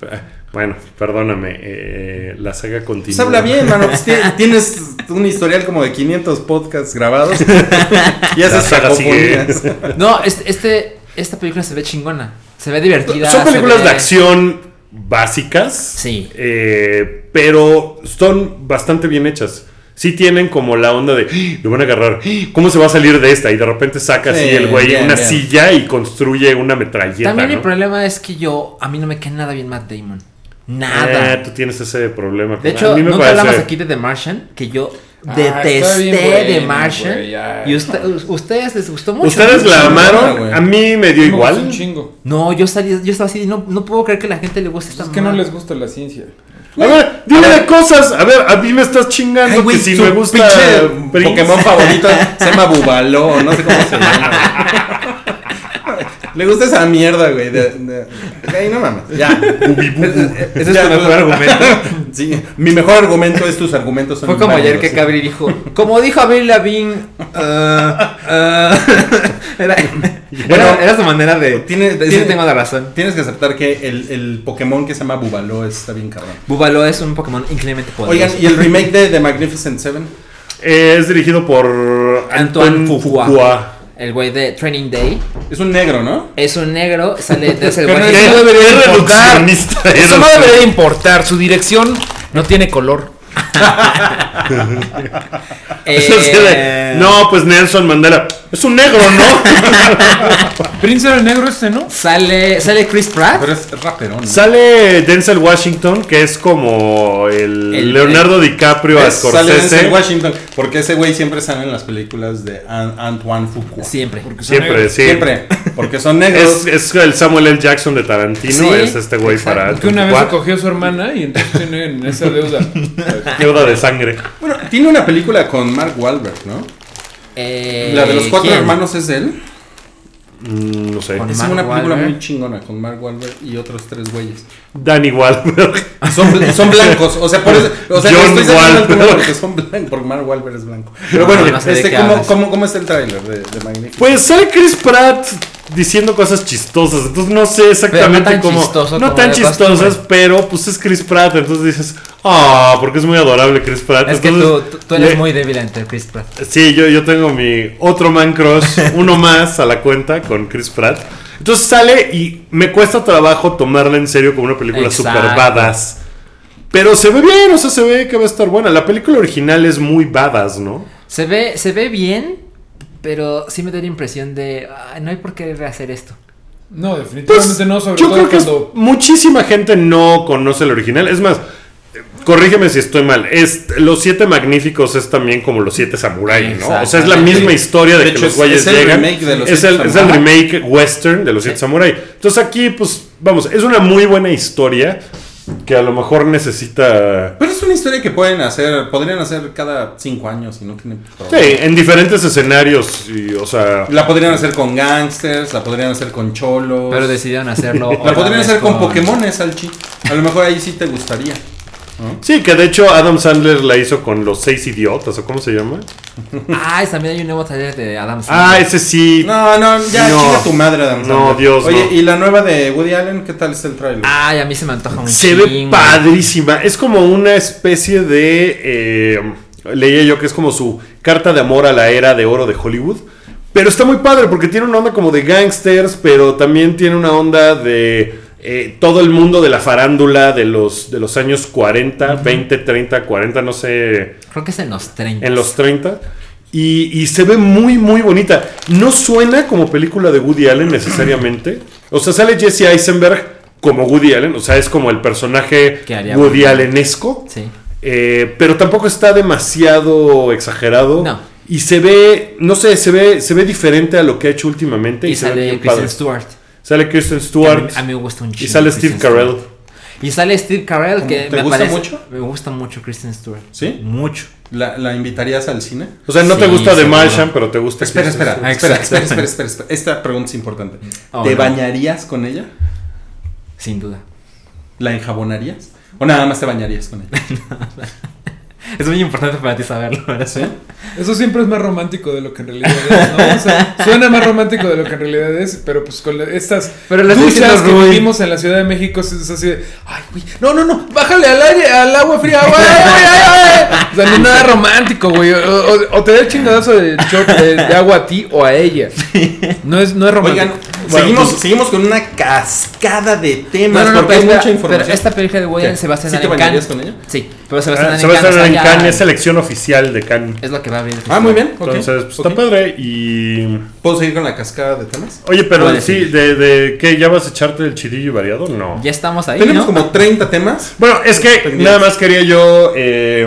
bueno, perdóname, eh, la saga continúa. Pues habla bien, mano. Pues ti- tienes un historial como de 500 podcasts grabados. y La haces saga sigue. cacofonías. No, este, este, esta película se ve chingona. Se ve divertida. Son películas ve- de acción básicas. Sí. eh, pero son bastante bien hechas. Sí tienen como la onda de, "Ah, lo van a agarrar, "Ah, ¿cómo se va a salir de esta? Y de repente saca así Sí, el güey bien, una bien. silla y construye una metralleta. También ¿no? problema es que yo. A mí no me cae nada bien Matt Damon. Ah, Nada. tú tienes ese problema. De A hecho, mí me nunca parece- hablamos aquí de The Martian, que yo Ah, detesté The Martian. ya. y usted- ustedes les gustó mucho. Ustedes la amaron, a mí me dio Me gustó un igual. chingo. No, yo salí, yo estaba así, no, no puedo creer que la gente le guste esta Es que no les gusta la ciencia. A ver, dime de cosas. A ver, a mí me estás chingando Ay, que si me gusta. Pokémon favorito se llama Bubaló, no sé cómo se llama. Le gusta esa mierda, güey. De, no mames. Ya. Ese es Ya, tu mejor argumento. Sí, mi mejor argumento es tus argumentos son Fue como ayer que sí. Cabri dijo, como dijo Avril Lavigne, ah, ah". era, era, era su manera de Tiene- decir tiene- tengo la razón. Tienes que aceptar que el, el Pokémon que se llama Bubaló está bien cabrón. Búbalo es un Pokémon increíblemente poderoso. Oigan, ¿y el remake de The Magnificent Seven? Eh, es dirigido por Antoine Antoine Fuqua. Fuqua. El güey de Training Day Es un negro, ¿no? es un negro, sale de ese Pero güey. eso no importar. Eso debería importar. Su dirección no tiene color. Es Eh, no, pues Nelson Mandela. Es un negro, ¿no? Prince era el negro este, ¿no? Sale, sale Chris Pratt. Pero es raperón. ¿no? Sale Denzel Washington, que es como el, El- Leonardo DiCaprio a Es- Sale Denzel. Washington, porque ese güey siempre sale en las películas de An- Antoine Fuqua. Siempre. Siempre, sí. Siempre, porque son negros. Es, es el Samuel L. Jackson de Tarantino, Sí, es este güey para Que una vez cogió a su hermana y entonces tienen esa deuda. Deuda de sangre. Bueno, tiene una película con Mark Wahlberg, ¿no? Eh, La de los cuatro ¿quién? hermanos es él. Mm, no sé. Es Mark una película Wahlberg. muy chingona con Mark Wahlberg y otros tres güeyes. Danny Wahlberg. Son, bl- son blancos, o sea, por eso, o sea, John estoy Wahlberg. porque son blancos, porque Mark Wahlberg es blanco. Pero bueno, no sé de este, ¿cómo, cómo, cómo está el tráiler de, de Magnificent? Pues sale Chris Pratt diciendo cosas chistosas, entonces no sé exactamente Pero no tan cómo. chistoso no como tan chistosas, pero pues es Chris Pratt, entonces dices, ah, porque es muy adorable Chris Pratt. Es que tú, eres le- muy débil ante Chris Pratt. Sí, yo, yo tengo mi otro man crush, uno más a la cuenta con Chris Pratt. Entonces sale y me cuesta trabajo tomarla en serio como una película Exacto. super badass. Pero se ve bien, o sea, se ve que va a estar buena. La película original es muy badass, ¿no? Se ve, se ve bien, pero sí me da la impresión de, "Ay, no hay por qué rehacer esto. No, definitivamente no, sobre Pues, yo todo creo que es- cuando. muchísima gente no conoce el original. Es más, corrígeme si estoy mal. Es, los siete magníficos es también como los siete samuráis, ¿no? O sea, es la misma historia de, De que hecho, los es- güeyes es el llegan. remake de los es, siete el, es el samuráis. remake western de los siete samuráis. Entonces aquí, pues, vamos, es una muy buena historia que a lo mejor necesita... Pero es una historia que pueden hacer, podrían hacer cada cinco años y no tiene Sí, problema. en diferentes escenarios, y, o sea... La podrían hacer con gangsters, la podrían hacer con cholos. Pero decidieron hacerlo. la podrían hacer con, Pokémones, Alchi. A lo mejor ahí sí te gustaría. Sí, que de hecho Adam Sandler la hizo con los seis idiotas, ¿o cómo se llama? Ah, también hay un nuevo taller de Adam Ah, Sandler. ese sí. No, no, ya No. chinga tu madre, Adam No, Sandler. Dios, Oye, no. ¿y la nueva de Woody Allen? ¿Qué tal está el trailer? Ay, a mí se me antoja un Se ve padrísima. Es como una especie de. eh, leía yo que es como su carta de amor a la era de oro de Hollywood. Pero está muy padre porque tiene una onda como de gangsters, pero también tiene una onda de eh, todo el mundo de la farándula de los, de los años 40, 20, 30, 40, no sé, Creo que es en los 30. en los 30. Y, y se ve muy, muy bonita. No suena como película de Woody Allen necesariamente. O sea, sale Jesse Eisenberg como Woody Allen. O sea, es como el personaje Woody Woody Allen. Allenesco. Sí. Eh, pero tampoco está demasiado exagerado. No. Y se ve, no sé, se ve, se ve diferente a lo que ha hecho últimamente. Y ve sale Kristen padre. Stewart. Sale Kristen A Stewart. mí, a mí me gusta un y chingo sale Kristen Steve Carell. Y sale Steve Carell, que ¿Te me gusta parece- mucho? Me gusta mucho Kristen Stewart. ¿Sí? Mucho. ¿La, la invitarías al cine? O sea, no te gusta The. Martian, pero te gusta Espera, Kristen espera, espera, espera, espera, espera, espera. Esta pregunta es importante. Oh, ¿Te no. bañarías con ella? Sin duda. ¿La enjabonarías? ¿O nada más te bañarías con ella? Es muy importante para ti saberlo, ¿verdad? ¿Sí? Eso siempre es más romántico de lo que en realidad es, ¿no? O sea, suena más romántico de lo que en realidad es, pero pues con la- estas Pero estoy duchas que Rui. vivimos en la Ciudad de México es así de, ay, güey, no, no, no, bájale al aire, al agua fría, güey, güey, ay, ay". O sea, no es nada romántico, güey. O, o- o te da el chingadazo de, de, de agua a ti o a ella. No es, no es romántico. Oigan, Bueno, seguimos, pues- seguimos con una cascada de No, temas no, no, porque pero, es mucha información. pero esta película de. Allen se va a ¿Sí estrenar te en Cannes. con ella? Sí, pero se va a Ah, estrenar se va a en Cannes. estrenar en Cannes, es selección oficial de Cannes. Es lo que va a haber. Ah, muy bien. Entonces, pues, ok. está padre. Y. ¿Puedo seguir con la cascada de temas? Oye, pero sí, de, de ¿qué? ¿Ya vas a echarte el chidillo y variado? No. Ya estamos ahí, Tenemos ¿no? como 30 temas. Bueno, es que Pendientes. nada más quería yo eh,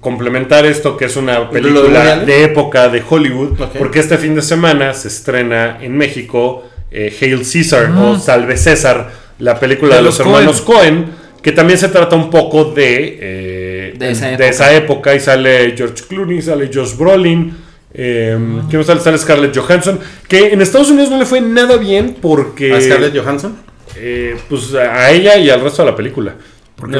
complementar esto, que es una ¿Lo de película de época de Hollywood, porque este fin de semana se estrena en México eh, Hail Caesar o Salve César, la película De de, los, los hermanos Cohen, que también se trata un poco de, eh, De esa de época. esa época, y sale George Clooney, sale Josh Brolin. Eh, ¿quién más sale? Sale Scarlett Johansson. Que en Estados Unidos no le fue nada bien porque. ¿A Scarlett Johansson? Eh, pues a ella y al resto de la película.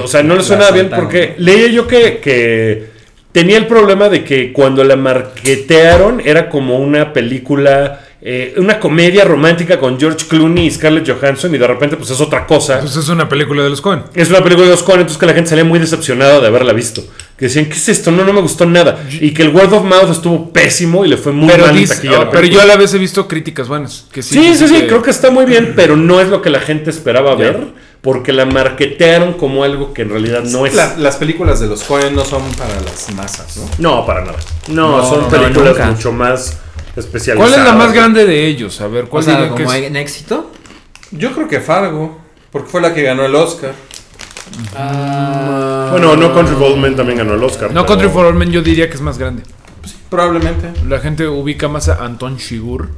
o sea, no le suena bien porque leía yo que, que tenía el problema de que cuando la marquetearon era como una película, eh, una comedia romántica con George Clooney y Scarlett Johansson y de repente pues es otra cosa. Pues es una película de los Cohen. Es una película de los Coen, entonces que la gente salía muy decepcionada de haberla visto. Que decían, ¿qué es esto? No, no me gustó nada. Y que el word of mouth estuvo pésimo y le fue muy Pero, mal dice- taquilla a la oh, pero yo a la vez he visto críticas buenas. Que sí, Sí, sí, dicen sí, que- creo que está muy bien, pero no es lo que la gente esperaba ver, porque la marketearon como algo que en realidad no es. La- las películas de los Cohen no son para las masas, ¿no? No, para nada. No, No, son películas mucho más ¿Cuál es la más grande de ellos? A ver, O ¿cuál sea, dirían que como es? en éxito. Yo creo que Fargo, porque fue la que ganó el Oscar. Bueno, No Country for Old Men también ganó el Oscar. No pero- Country for Old Men yo diría que es más grande. Probablemente. La gente ubica más a Anton Chigurh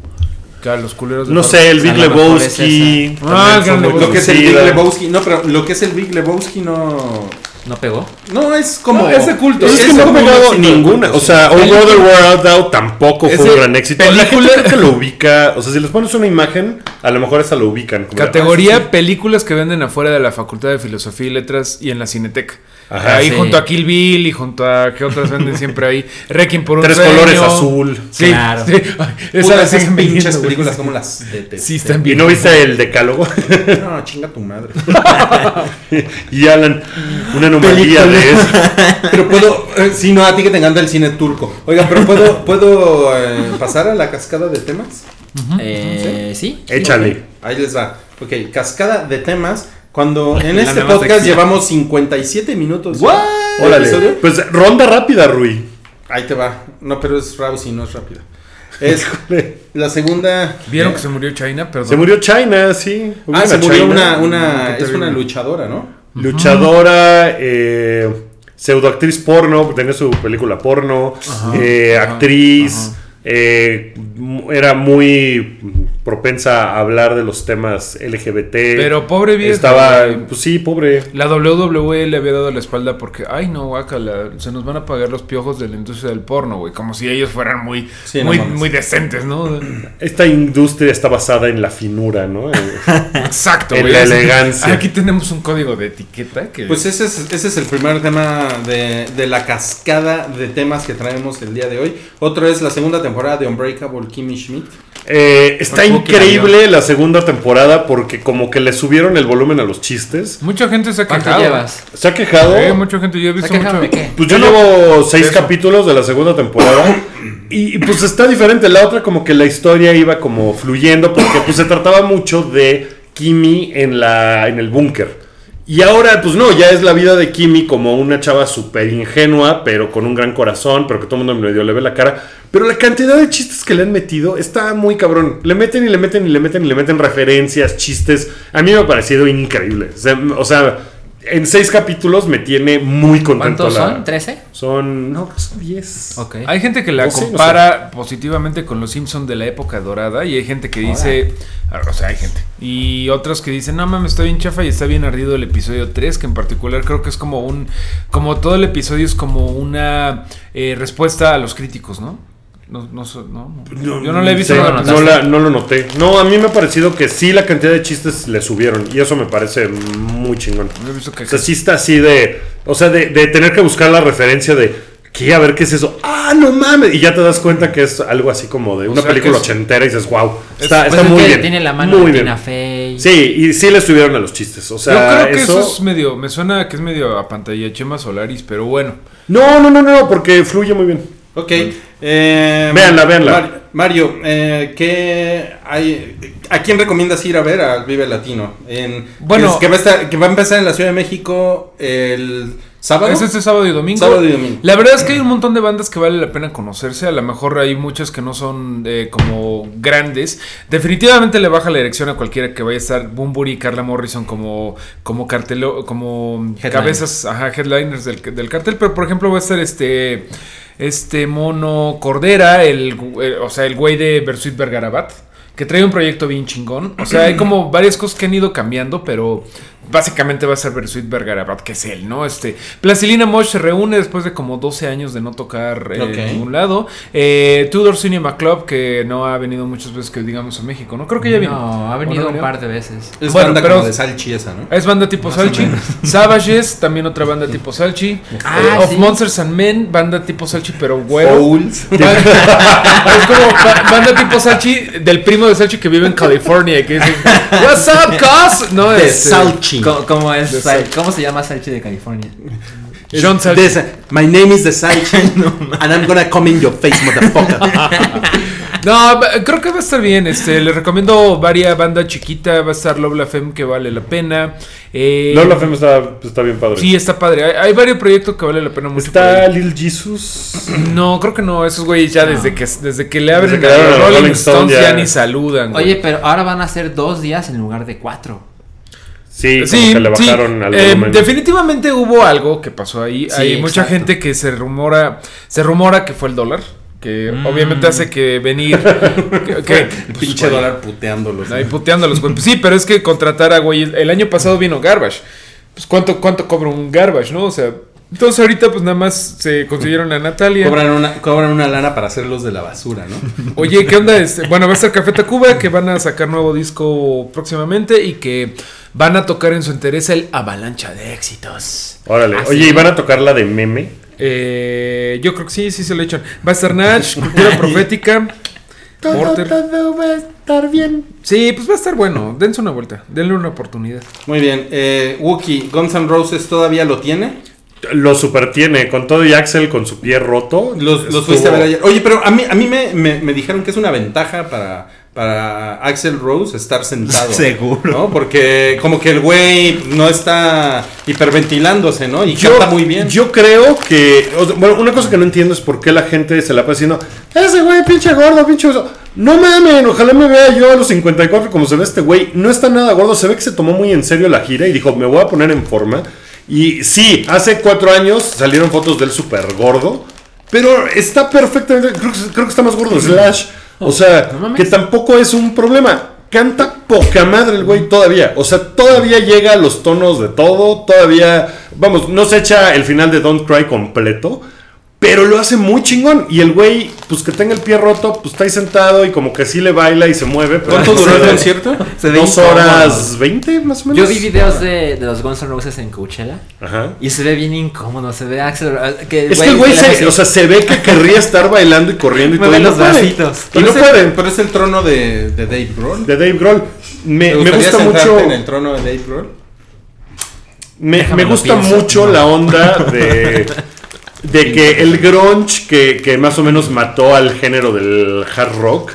que a los culeros de No sé, el Big Lebowski. es Ah, el Lebowski. Lo que es el Big. Lebowski, no, pero lo que es el Big Lebowski no. ¿No pegó? No, es como. No, es de culto. Es Es que no ha pegado de ninguna. O sea, sí. All Brother Where Art Thou tampoco fue un gran éxito. La gente película- creo que lo ubica. O sea, si les pones una imagen, a lo mejor esa lo ubican. como de, Categoría ah, películas que venden afuera de la Facultad de Filosofía y Letras y en la Cineteca. Ajá, ahí sí. junto a Kill Bill y junto a ¿qué otras venden siempre ahí? Requiem por un Tres sueño. colores azul. Sí, Claro. sí. Esas siguen pinches películas como las detesté. Sí, están ¿Y bien. no viste el decálogo? No, chinga tu madre. y Alan, una anomalía de eso. Pero puedo. eh, sí, no, a ti que te encanta el cine turco. Oigan, pero puedo, ¿puedo eh, pasar a la cascada de temas. Eh, sí. Échale. Ahí les va. Ok, cascada de temas. Cuando en La este podcast sección. llevamos 57 minutos Órale. episodio. Pues ronda rápida, Rui. Ahí te va. No, pero es Rousey, no es rápida. Es la segunda. ¿Vieron eh, que se murió China? Perdón. Se murió China, sí. Hubo Ah, se murió China. una, una es una luchadora, ¿no? Luchadora, eh, pseudoactriz porno, tenía su película porno, eh, actriz, ajá. eh, era muy propensa a hablar de los temas LGBT. Pero pobre vieja. Estaba, pues sí, pobre. La WWE le había dado la espalda porque, ay no, guácala, se nos van a pagar los piojos de la industria del porno, güey. Como si ellos fueran muy, Sí, muy, muy decentes, ¿no? Esta industria está basada en la finura, ¿no? Exacto, En la elegancia. Aquí tenemos un código de etiqueta que. Pues ese es, ese es el primer tema de, de la cascada de temas que traemos el día de hoy. Otro es la segunda temporada de Unbreakable Kimmy Schmidt. Eh, está increíble la segunda temporada porque como que le subieron el volumen a los chistes. mucha gente se ha ¿Cuánto quejado. llevas? Se ha quejado. Mucha gente, yo he ¿Se visto mucho. Pues yo llevo seis eso. capítulos de la segunda temporada y, y, pues está diferente. La otra como que la historia iba como fluyendo porque pues se trataba mucho de Kimi en, la, en el búnker. Y ahora pues no, ya es la vida de Kimi como una chava súper ingenua pero con un gran corazón, pero que todo el mundo medio le ve la cara. Pero la cantidad de chistes que le han metido está muy cabrón. Le meten y le meten y le meten y le meten referencias, chistes. A mí me ha parecido increíble. O sea, o sea, en seis capítulos me tiene muy contento. ¿Cuántos la- son? ¿13? Son, no, son 10. Ok. Hay gente que la no compara positivamente con los Simpsons de la época dorada y hay gente que dice, o sea, hay gente. Y otros que dicen, no mames, está bien chafa y está bien ardido el episodio 3, que en particular creo que es como un, como todo el episodio es como una eh, respuesta a los críticos, ¿no? No, no, sé, no, no. Yo no le he visto no, la- no lo noté. No, a mí me ha parecido que sí la cantidad de chistes le subieron. Y eso me parece muy chingón. He visto que O sea, sí está así de. O sea, de, de tener que buscar la referencia de. ¿Qué? A ver qué es eso. ¡Ah, no mames! Y ya te das cuenta que es algo así como de una sea, película es- ochentera y dices, wow. Está, Pues está es muy bien. Tiene la mano muy bien. Fey. Sí, y sí le subieron a los chistes. O sea, Yo creo que eso... eso. es medio, me suena que es medio a pantalla Chema Solaris, pero bueno. No, no, no, no, porque fluye muy bien. Ok. Eh, Véanla, véanla. Mar- Mario, eh, ¿qué hay, ¿a quién recomiendas ir a ver al Vive Latino? En, Bueno. que, es- que va a estar- que va a empezar en la Ciudad de México el sábado. Es este sábado y domingo. Sábado y domingo. La verdad es que hay un montón de bandas que vale la pena conocerse. A lo mejor hay muchas que no son eh, como grandes. Definitivamente le baja la dirección a cualquiera que vaya a estar Bumburi y Carla Morrison como, como cartelo, como Headline. cabezas, ajá, headliners del, del cartel. Pero por ejemplo va a estar este. Este mono Cordera, el, eh, o sea, el güey de Bersuit Vergarabat, que trae un proyecto bien chingón. O sea, hay como varias cosas que han ido cambiando, pero básicamente va a ser Bersuit Vergarabat, que es él, ¿no? Este, Plastilina Mosh se reúne después de como 12 años de no tocar eh, en ningún lado. Eh, Tudor Cinema Club, que no ha venido muchas veces que digamos a México, ¿no? Creo que ya vino. No, ha ¿O venido no un par de veces. Es Bueno, banda pero- como de Salchi esa, ¿no? Es banda tipo Salchi. Savages, también otra banda tipo Salchi. Ah, Eh, of sí. Monsters and Men, banda tipo Salchi, pero güero. Fouls. es como ba- banda tipo Salchi del primo de Salchi que vive en California y que dice What's up, cuz? No, De este, Salchi. ¿Cómo, cómo es Sal- ¿Cómo se llama Salchi de California? John Salchi. Esa- My name is the Salchi. and I'm gonna come in your face, motherfucker. No, creo que va a estar bien. Este, les recomiendo varias banda chiquita. Va a estar Lobla Femme que vale la pena. Eh, Lola Femme está, está bien padre. Sí, está padre. Hay, hay varios proyectos que vale la pena mucho. Está. Lil Jesus. No, creo que no. Esos güeyes ya desde que desde que le abren Desde a que le abren a Rolling, Rolling Stones Stone ya, ya- ni saludan. güey. Oye, pero ahora van a ser dos días en lugar de cuatro. Sí, como Sí, que le sí. bajaron al Eh, definitivamente hubo algo que pasó ahí. Sí, Hay mucha gente que se rumora, se rumora que fue el dólar, que Mm. obviamente hace que venir, que, que- pues, Pinche güey, dólar puteándolos. Ahí puteándolos, güey. Sí, pero es que contratar a güey. El año pasado vino Garbage. Pues cuánto, cuánto cobra un Garbage, ¿no? O sea, entonces ahorita pues nada más se consiguieron a Natalia. Cobran una, cobran una lana para hacerlos de la basura, ¿no? Oye, ¿qué onda? Este, bueno, va a estar Café Tacuba, que van a sacar nuevo disco próximamente y que van a tocar en su interés el Avalancha de Éxitos. Órale. ¿Ah, Oye? ¿y van a tocar la de meme? Eh, yo creo que sí, sí se lo echan. Va a estar Nach, Cultura Profética. Porter. va a estar bien. Sí, pues va a estar bueno. Dense una vuelta. Denle una oportunidad. Muy bien. Eh, Wookie, Guns N' Roses todavía lo tiene. Lo super tiene, con todo y Axel con su pie roto. Los, los fuiste a ver ayer. Oye, pero a mí, a mí me, me- me dijeron que es una ventaja para, para Axel Rose estar sentado. Seguro. ¿no? Porque como que el güey no está hiperventilándose, ¿no? Y canta muy bien. Yo creo que. o sea, bueno, una cosa que no entiendo es por qué la gente se la pasa diciendo. Ese güey, pinche gordo, pinche. oso". No mamen, ojalá me vea yo a los 54 como se ve este güey. No está nada gordo, se ve que se tomó muy en serio la gira y dijo, me voy a poner en forma. Y sí, hace cuatro años salieron fotos del súper gordo. Pero está perfectamente. Creo que, creo que está más gordo Slash. O sea, que tampoco es un problema. Canta poca madre el güey todavía. O sea, todavía llega a los tonos de todo. Todavía. Vamos, no se echa el final de Don't Cry completo. Pero lo hace muy chingón. Y el güey, pues que tenga el pie roto, pues está ahí sentado y como que sí le baila y se mueve. pero ¿Cuánto duró el concierto? Dos horas veinte, más o menos. Yo vi videos de, de los Guns N' Roses en Coachella Ajá. y se ve bien incómodo. Se ve Axel. Que Es que el güey hace se, o sea, se ve que querría estar bailando y corriendo y todo. Y no los puede. bracitos. Y no puede. Pero es el trono de, de Dave Grohl. De Dave Grohl. Me, ¿Te me gusta mucho. en el trono de Dave Grohl? Me, gusta pienso. mucho No. la onda de, de que el grunge que, que más o menos mató al género del hard rock,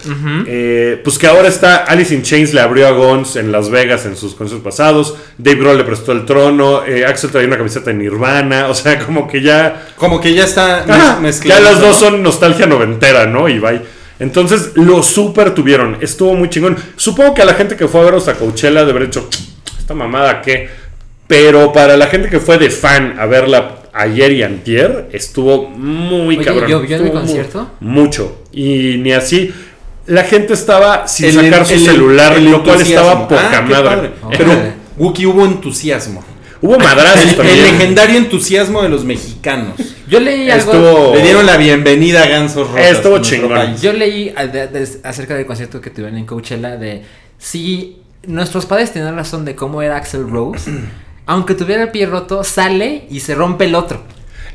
eh, pues que ahora está Alice in Chains le abrió a Guns en Las Vegas en sus conciertos pasados, Dave Grohl le prestó el trono, eh, Axel traía una camiseta de Nirvana, o sea, como que ya... Como que ya está mez- Ajá, ya mezclado, los dos son nostalgia noventera, ¿no? Y bye. Entonces lo super tuvieron, estuvo muy chingón. Supongo que a la gente que fue a veros a Coachella de haber dicho, esta mamada qué. Pero para la gente que fue de fan a verla ayer y antier, estuvo muy Oye, cabrón. ¿llovió en el Estuvo mu- concierto? Mucho. Y ni así. La gente estaba sin El- sacar su el- celular, el lo cual estaba entusiasmo. poca Ah, madre. Pero. Wookie hubo entusiasmo. Hubo madrazos El, legendario entusiasmo de los mexicanos. Yo leí algo. Estuvo- Le dieron la bienvenida a Gansos Rosas. Estuvo en chingón. Yo leí acerca del concierto que tuvieron en Coachella de si nuestros padres tenían razón de cómo era Axel Rose, aunque tuviera el pie roto, sale y se rompe el otro.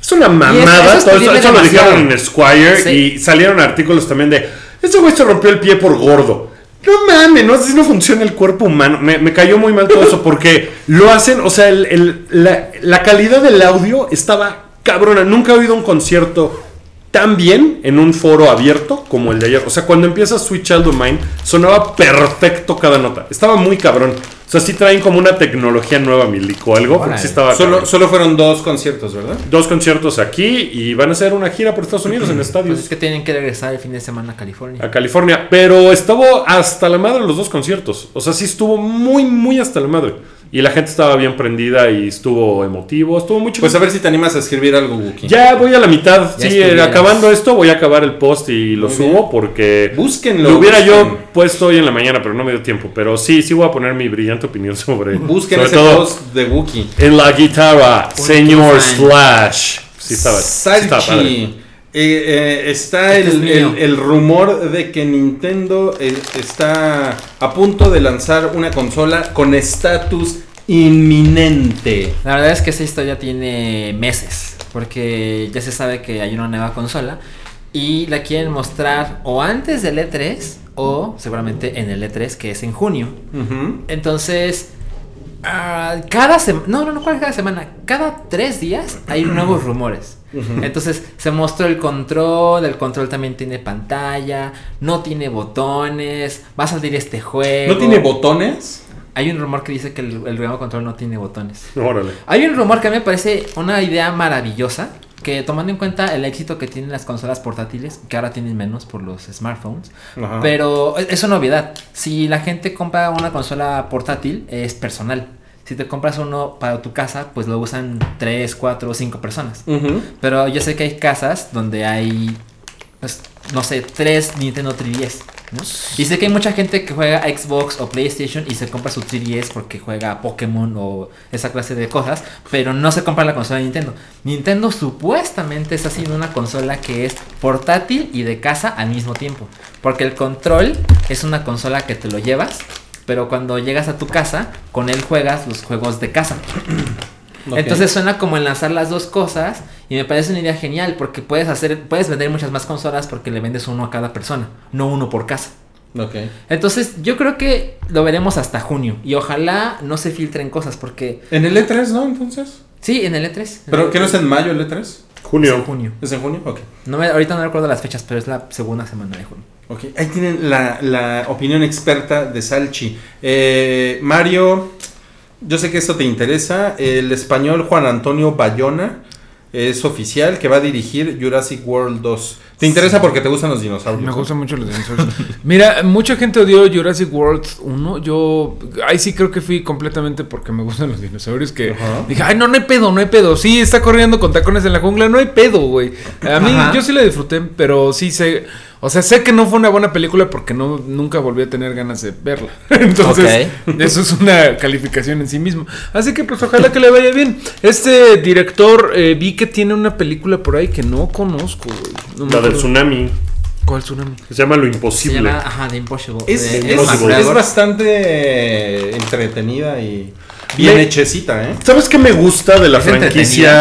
Es una mamada. eso eso, lo dijeron en Squire Sí. y salieron artículos también de. Ese güey se rompió el pie por gordo. No mames, no así no funciona el cuerpo humano. Me, me cayó muy mal todo eso porque lo hacen, o sea, el- el- la, la calidad del audio estaba cabrona. Nunca he oído un concierto tan bien en un foro abierto como el de ayer. O sea, cuando empieza Sweet Child of Mine, sonaba perfecto cada nota. Estaba muy cabrón. O sea, sí traen como una tecnología nueva, Milico, o algo, porque sí estaba Solo, solo fueron dos conciertos, ¿verdad? Dos conciertos aquí y van a hacer una gira por Estados Unidos en Pues estadios es que tienen que regresar el fin de semana a California. a California. Pero estuvo hasta la madre los dos conciertos. O sea, sí estuvo muy, muy hasta la madre. Y la gente estaba bien prendida y estuvo emotivo. Estuvo muy chido. Pues a ver si te animas a escribir algo, Wookie. ya voy a la mitad. Ya sí, estuvieras. acabando esto, voy a acabar el post y lo Muy subo bien. porque. Búsquenlo. Lo hubiera yo puesto hoy en la mañana, pero no me dio tiempo. Pero sí, sí voy a poner mi brillante opinión sobre. Busquen sobre ese todo post de Wookie. en la guitarra, señor. Slash. Sí, estaba. sí estaba padre. Salchi. Eh, eh, está Este el rumor de que Nintendo eh, está a punto de lanzar una consola con estatus inminente. La verdad es que esa historia tiene meses, porque ya se sabe que hay una nueva consola y la quieren mostrar o antes del E3 o seguramente en el E3 que es en junio. Entonces, ah, cada semana, no, no, no, ¿cuál cada semana? Cada tres días hay nuevos rumores. Entonces se mostró el control, el control también tiene pantalla, no tiene botones, va a salir este juego. ¿No tiene botones? Hay un rumor que dice que el, el nuevo control no tiene botones. Órale. Hay un rumor que a mí me parece una idea maravillosa. Que tomando en cuenta el éxito que tienen las consolas portátiles, que ahora tienen menos por los smartphones, Ajá. pero es es una novedad. Si la gente compra una consola portátil, es personal. Si te compras uno para tu casa, pues lo usan 3, 4 o 5 personas. Ujú. Pero yo sé que hay casas donde hay, pues, no sé, 3 Nintendo 3DS. ¿no? Y sé que hay mucha gente que juega Xbox o PlayStation y se compra su 3DS porque juega Pokémon o esa clase de cosas, pero no se compra la consola de Nintendo. Nintendo supuestamente está haciendo una consola que es portátil y de casa al mismo tiempo. Porque el control es una consola que te lo llevas, pero cuando llegas a tu casa, con él juegas los juegos de casa. Entonces suena como enlazar las dos cosas y me parece una idea genial porque puedes hacer, puedes vender muchas más consolas porque le vendes uno a cada persona, no uno por casa. Ok. Entonces yo creo que lo veremos hasta junio y ojalá no se filtren cosas porque En el E3, ¿no? Entonces. sí, en el E3. ¿Pero qué no es en mayo el E3? Es Junio. en junio. ¿Es en junio? Ok. No me- ahorita no recuerdo las fechas, pero es la segunda semana de junio. Ok, ahí tienen la, la opinión experta de Salchi. Eh, Mario, yo sé que esto te interesa. El español Juan Antonio Bayona es oficial que va a dirigir Jurassic World 2. ¿Te interesa porque te gustan los dinosaurios? Me gustan mucho los dinosaurios. Mira, mucha gente odió Jurassic World 1. Yo ahí sí creo que fui completamente porque me gustan los dinosaurios. Que Ajá. dije, ay, no, no hay pedo, no hay pedo. Sí, está corriendo con tacones en la jungla, no hay pedo, güey. A mí, Ajá. yo sí la disfruté, pero sí sé. O sea, sé que no fue una buena película porque no, nunca volví a tener ganas de verla. Entonces, eso es una calificación en sí mismo. Así que, pues, ojalá que le vaya bien. Este director, eh, vi que tiene una película por ahí que no conozco, güey. No La del tsunami. ¿Cuál tsunami? Se llama Lo Se Imposible. llama, ajá, The Impossible. Es, Impossible. bastante entretenida y bien Me- hechecita, ¿eh? ¿Sabes qué me gusta de la Es franquicia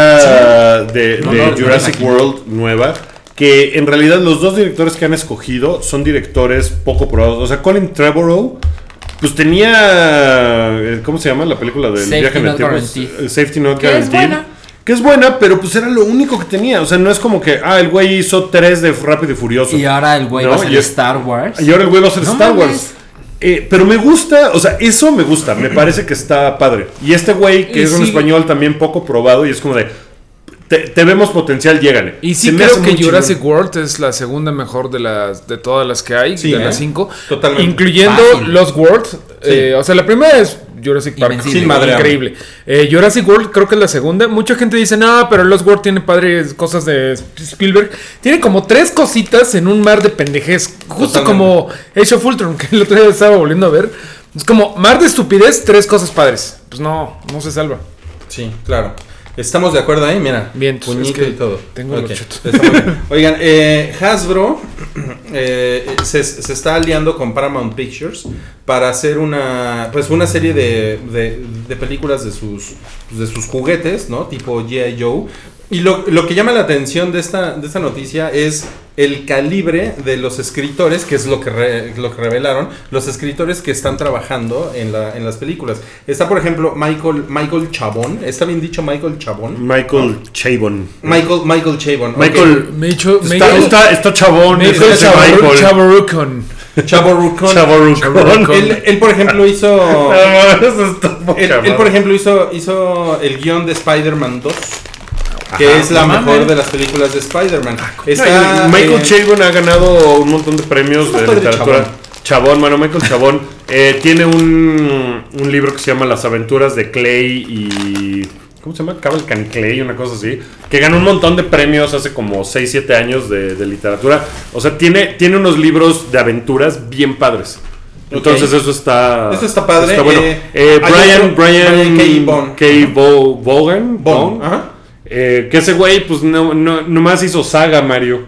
de, No, de no, no Jurassic. World nueva? Que en realidad los dos directores que han escogido son directores poco probados. O sea, Colin Trevorrow, pues tenía. eh, ¿Cómo se llama la película del Safety viaje en el Not tiempo? Guaranteed. Eh, Safety Not Que es Guaranteed. buena. Que es buena, pero pues era lo único que tenía. O sea, no es como que, ah, el güey hizo tres de Rápido y Furioso. Y ahora el güey No, va a ser y- Star Wars. Y ahora el güey va a hacer No Star mames. Wars. Eh, pero me gusta, o sea, eso me gusta, me parece que está padre. Y este güey, que Y es un español también poco probado, y es como de, te, te vemos potencial, llégale. Y sí Se creo que Jurassic chingón. World es la segunda mejor de las de todas las que hay, Sí, de ¿eh? las cinco. Totalmente. Incluyendo Fácil. Lost World. Eh, o sea, la primera es Jurassic Park. Sin madrear. Increíble. Eh, Jurassic World creo que es la segunda. Mucha gente dice, no, pero Lost World tiene padres cosas de Spielberg. Tiene como tres cositas en un mar de pendejez. Justo Totalmente. como Age of Ultron, que el otro día estaba volviendo a ver. Es como mar de estupidez, tres cosas padres. Pues no, no se salva. Sí, claro. Estamos de acuerdo ahí, mira. Bien, pues, puñito es que y todo. tengo los Ok, chetos. está muy bien. Oigan, eh, Hasbro eh, se, se está aliando con Paramount Pictures para hacer una pues una serie de, de- de películas de sus de sus juguetes, ¿no? Tipo G.I. Joe. Y lo, lo que llama la atención de esta, de esta noticia es el calibre de los escritores, que es lo que, re- lo que revelaron, los escritores que están trabajando en, la, en las películas. Está, por ejemplo, Michael, Michael Chabón. ¿Está bien dicho Michael Chabón? Michael Chabon. Michael, Michael Chabón. Michael. Me he dicho, me he Está, está, está chabón. Michael. Chavarrucon. Chavorrucón. Chavorrucón. Él, él, por ejemplo, hizo. Eso está Él, él, por ejemplo, hizo, hizo el guion de Spider-Man 2. Que Ajá, es la no mejor de las películas de Spider-Man. No, Está, y Michael eh, Chabon ha ganado un montón de premios ¿Cómo de literatura. Chabón? Chabón, bueno, Michael Chabón eh, tiene un, un libro que se llama Las aventuras de Clay y. ¿Cómo se llama? Cavalcan Clay, una cosa así. Que ganó un montón de premios hace como 6, 7 años de, de literatura. O sea, tiene, tiene unos libros de aventuras bien padres. Entonces eso está... Eso está padre. bueno. Eh, Eh, Brian, otro- Brian, Brian K. Vaughan. Vaughan. Ajá. Eh, que ese güey, pues no, no, nomás hizo Saga, Mario.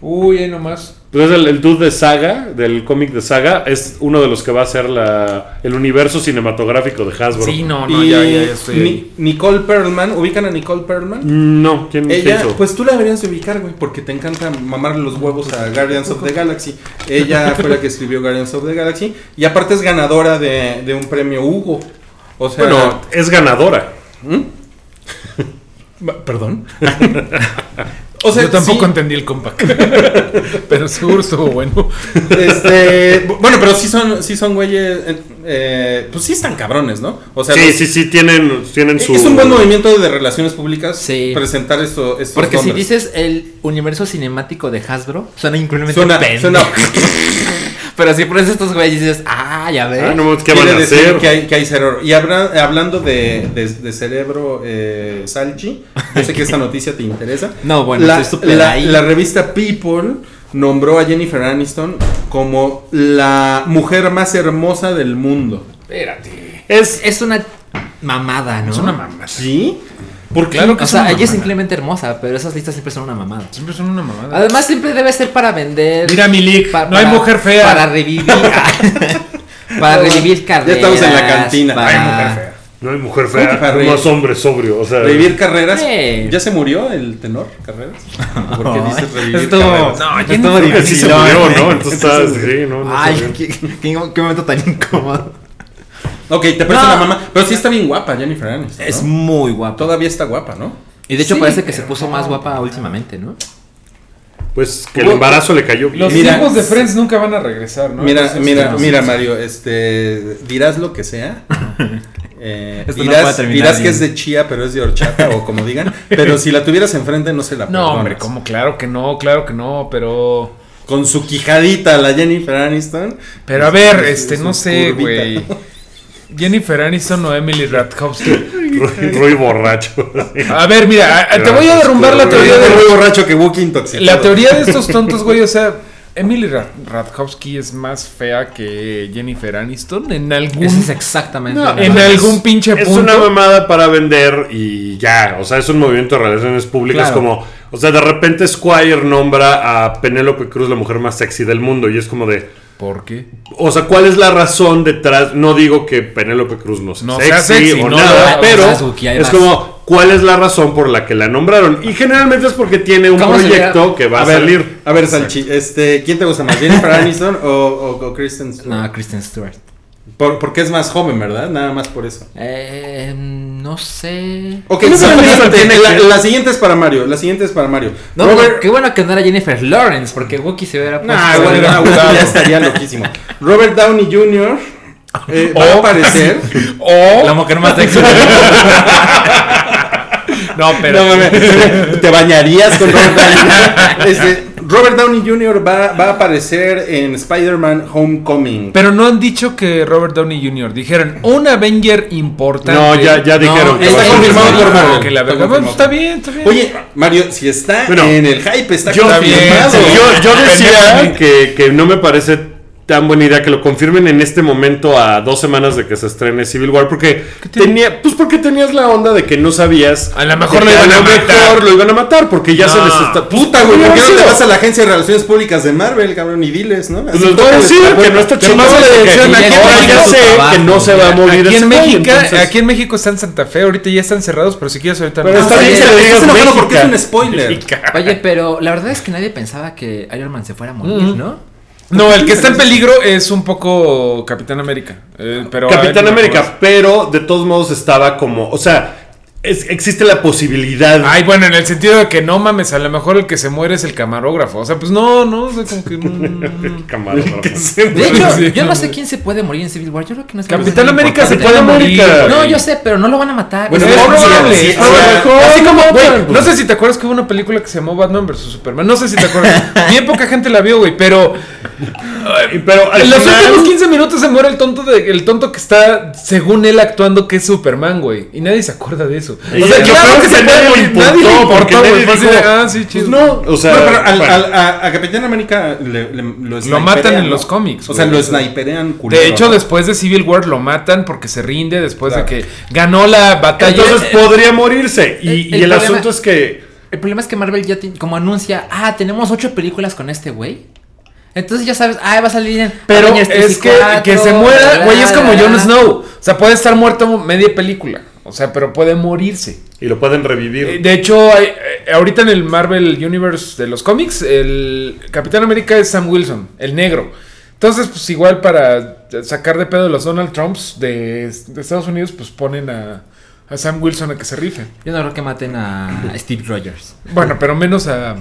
Uy, ahí nomás. Pues es el, el dude de Saga, del cómic de Saga, es uno de los que va a hacer la, el universo cinematográfico de Hasbro. Sí, no, no, y ya, ya, ya estoy Ni- ahí. Nicole Perlman. ¿Ubican a Nicole Perlman? No, ¿quién Ella, hizo? pues tú la deberías de ubicar, güey, porque te encanta mamarle los huevos a Guardians of the Galaxy. Ella fue la que escribió Guardians of the Galaxy y aparte es ganadora de, de un premio Hugo. O sea, bueno, es ganadora. ba- perdón. o sea, Yo tampoco sí, entendí el compact. pero seguro estuvo bueno. este, bu- bueno, pero sí son, sí son güeyes, eh, eh, pues sí están cabrones, ¿no? O sea, sí, los- sí, sí, tienen, tienen su... es un buen movimiento de relaciones públicas Sí. presentar esto, Porque si dices el universo cinemático de Hasbro, suena increíblemente suena Pero si pones estos güeyes y dices, ah, ya ves. Ah, no, ¿qué van a decir hacer? que hay, que hay cerebro. Y habla- hablando de, de- de cerebro eh, Salchi, yo sé que esta noticia te interesa. No, bueno, la, estoy súper la- ahí. la revista People nombró a Jennifer Aniston como la mujer más hermosa del mundo. Espérate. Es, Es una mamada, ¿no? Es una mamada. ¿Sí? ¿Por qué? Claro que O sea, ella es increíblemente hermosa, pero esas listas siempre son una mamada. Siempre son una mamada. Además, siempre debe ser para vender. Mira mi leak. pa- no hay mujer fea. Para revivir. para revivir Ya carreras. estamos en la cantina. para- Hay mujer fea. no hay mujer ¿Cómo que fea, reír? más hombre sobrio, o sea... Revivir carreras. ¿Ya se murió el tenor Carreras? ¿Por qué dices revivir carreras? No, murió, ¿no? ¿no? Entonces está... Sí, no, no está Ay, bien. qué, qué- qué momento tan incómodo. Ok, te parece No. la mamá. Pero sí está bien guapa Jennifer Aniston. ¿no? Es muy guapa. Todavía está guapa, ¿no? Y de hecho Sí, parece que se puso no. más guapa últimamente, ¿no? Pues que el embarazo le cayó bien. Los Mira. tiempos de Friends nunca van a regresar, ¿no? Mira, Entonces, mira, no, mira. Mario, este, dirás lo que sea. Eh, no dirás que es de chía, pero es de horchata o como digan. Pero si la tuvieras enfrente no se la No, perdonas. hombre, como claro que no, claro que no, pero. Con su quijadita, la Jennifer Aniston. Pero a ver, este, no sé, güey. Jennifer Aniston o Emily Ratajkowski. Roy, Roy borracho. A ver, mira, te voy a derrumbar la Teoría de muy borracho que Wookiee intoxicado. La teoría de estos tontos, güey, o sea, Emily Ra- Ratajkowski es más fea que Jennifer Aniston en algún Esa es exactamente. No, en algún pinche Es punto. una mamada para vender y ya, o sea, es un movimiento de relaciones públicas Claro. como, o sea, de repente Squire nombra a Penélope Cruz la mujer más sexy del mundo y es como de, ¿Por qué? o sea, ¿cuál es la razón detrás? No digo que Penélope Cruz no sea No sexy, sea sexy, o no, nada, no, pero es como, ¿cuál es la razón por la que la nombraron? Y generalmente es porque tiene un ¿Cómo se proyecto que va a, a ver, salir. A ver, Salchi, este, ¿quién te gusta más, Jennifer Aniston o, o, o Kristen Stewart? No, Kristen Stewart. Por- porque es más joven, ¿verdad? Nada más por eso. Eh, no sé. Ok, ¿Qué siguiente, diferencia tiene la, siguiente es para Mario. La siguiente es para Mario. No, Robert, qué bueno que no era Jennifer Lawrence, porque Wookiee se hubiera puesto. Nah, bueno, ya estaría loquísimo. Robert Downey Jr. eh, va a O- aparecer. O La mujer más sexy. No, pero. No. ¿Te bañarías con Robert Downey? Este, Robert Downey Jr. Va, va a aparecer en Spider-Man Homecoming. Pero no han dicho que Robert Downey Jr. Dijeron un Avenger importante. No, ya, ya dijeron. que está confirmado por Marvel. Que la Está verdad, bueno, está bien, está bien. Oye, Mario, si está Bueno, en el hype, está Yo, confirmado. yo, yo decía que, que no me parece tan buena idea que lo confirmen en este momento a dos semanas de que se estrene Civil War porque tenía pues porque tenías la onda de que no sabías A lo mejor lo iban a lo matar. mejor lo iban a matar porque ya se les está Puta, güey, ¿por qué no te vas a la agencia de relaciones públicas de Marvel, cabrón? Y diles, ¿no? Pues Así les voy a decir que no está chingón ya sé que no se va a morir Aquí en, México, aquí en México está en Santa Fe, ahorita ya están cerrados, pero si quieres ahorita Pero no. está Ah, bien porque es un spoiler. Oye, pero la verdad es que nadie pensaba que Iron Man se fuera a morir, Mm. ¿no? No, el que está en peligro es un poco Capitán América. eh, pero Capitán América, pero de todos modos estaba como, o sea, es- existe la posibilidad. Ay, bueno, en el sentido de que no mames, a lo mejor el que se muere es el camarógrafo. O sea, pues no, no, o sea, como que. mm. Camarógrafo. De hecho, yo no no, sé quién se puede morir en Civil War. Yo creo que no es Capitán América se puede morir. No, yo sé, pero no lo van a matar. Bueno, Es probable, sí, es sí, probable. sí. Así como, güey, no sé si te acuerdas que hubo una película que se llamó Batman vs Superman. No sé si te acuerdas. Bien poca gente la vio, güey, pero Pero en los final- últimos 15 minutos se muere el tonto de, el tonto que está, según él, actuando que es Superman, güey. Y nadie se acuerda de eso. Y O sea, lo claro peor que se nadie le morir. importó, Nadie le porque nadie ah, sí, pues chido. no, o sea, Bueno, pero al- bueno. al- a, a Capitán América le- le- lo, Lo matan en los cómics, O sea, lo sniperean culero. De hecho, después de Civil War lo matan porque se rinde después Claro. de que ganó la batalla. Entonces podría morirse. Y, el- y el el, problema- asunto es que. El problema es que Marvel ya como anuncia, ah, tenemos ocho películas con este güey. Entonces ya sabes, ah, va a salir en Pero Avengers 3 y es que, 4, que se muera, güey, es como Jon. Snow. O sea, puede estar muerto media película. O sea, pero puede morirse. Y lo pueden revivir. Eh, De hecho, hay- eh, ahorita en el Marvel Universe de los cómics, el Capitán América es Sam Wilson, el negro. Entonces, pues igual para sacar de pedo los Donald Trumps de, de Estados Unidos, pues ponen a, a Sam Wilson a que se rife. Yo no creo que maten a Steve Rogers. Bueno, pero menos a,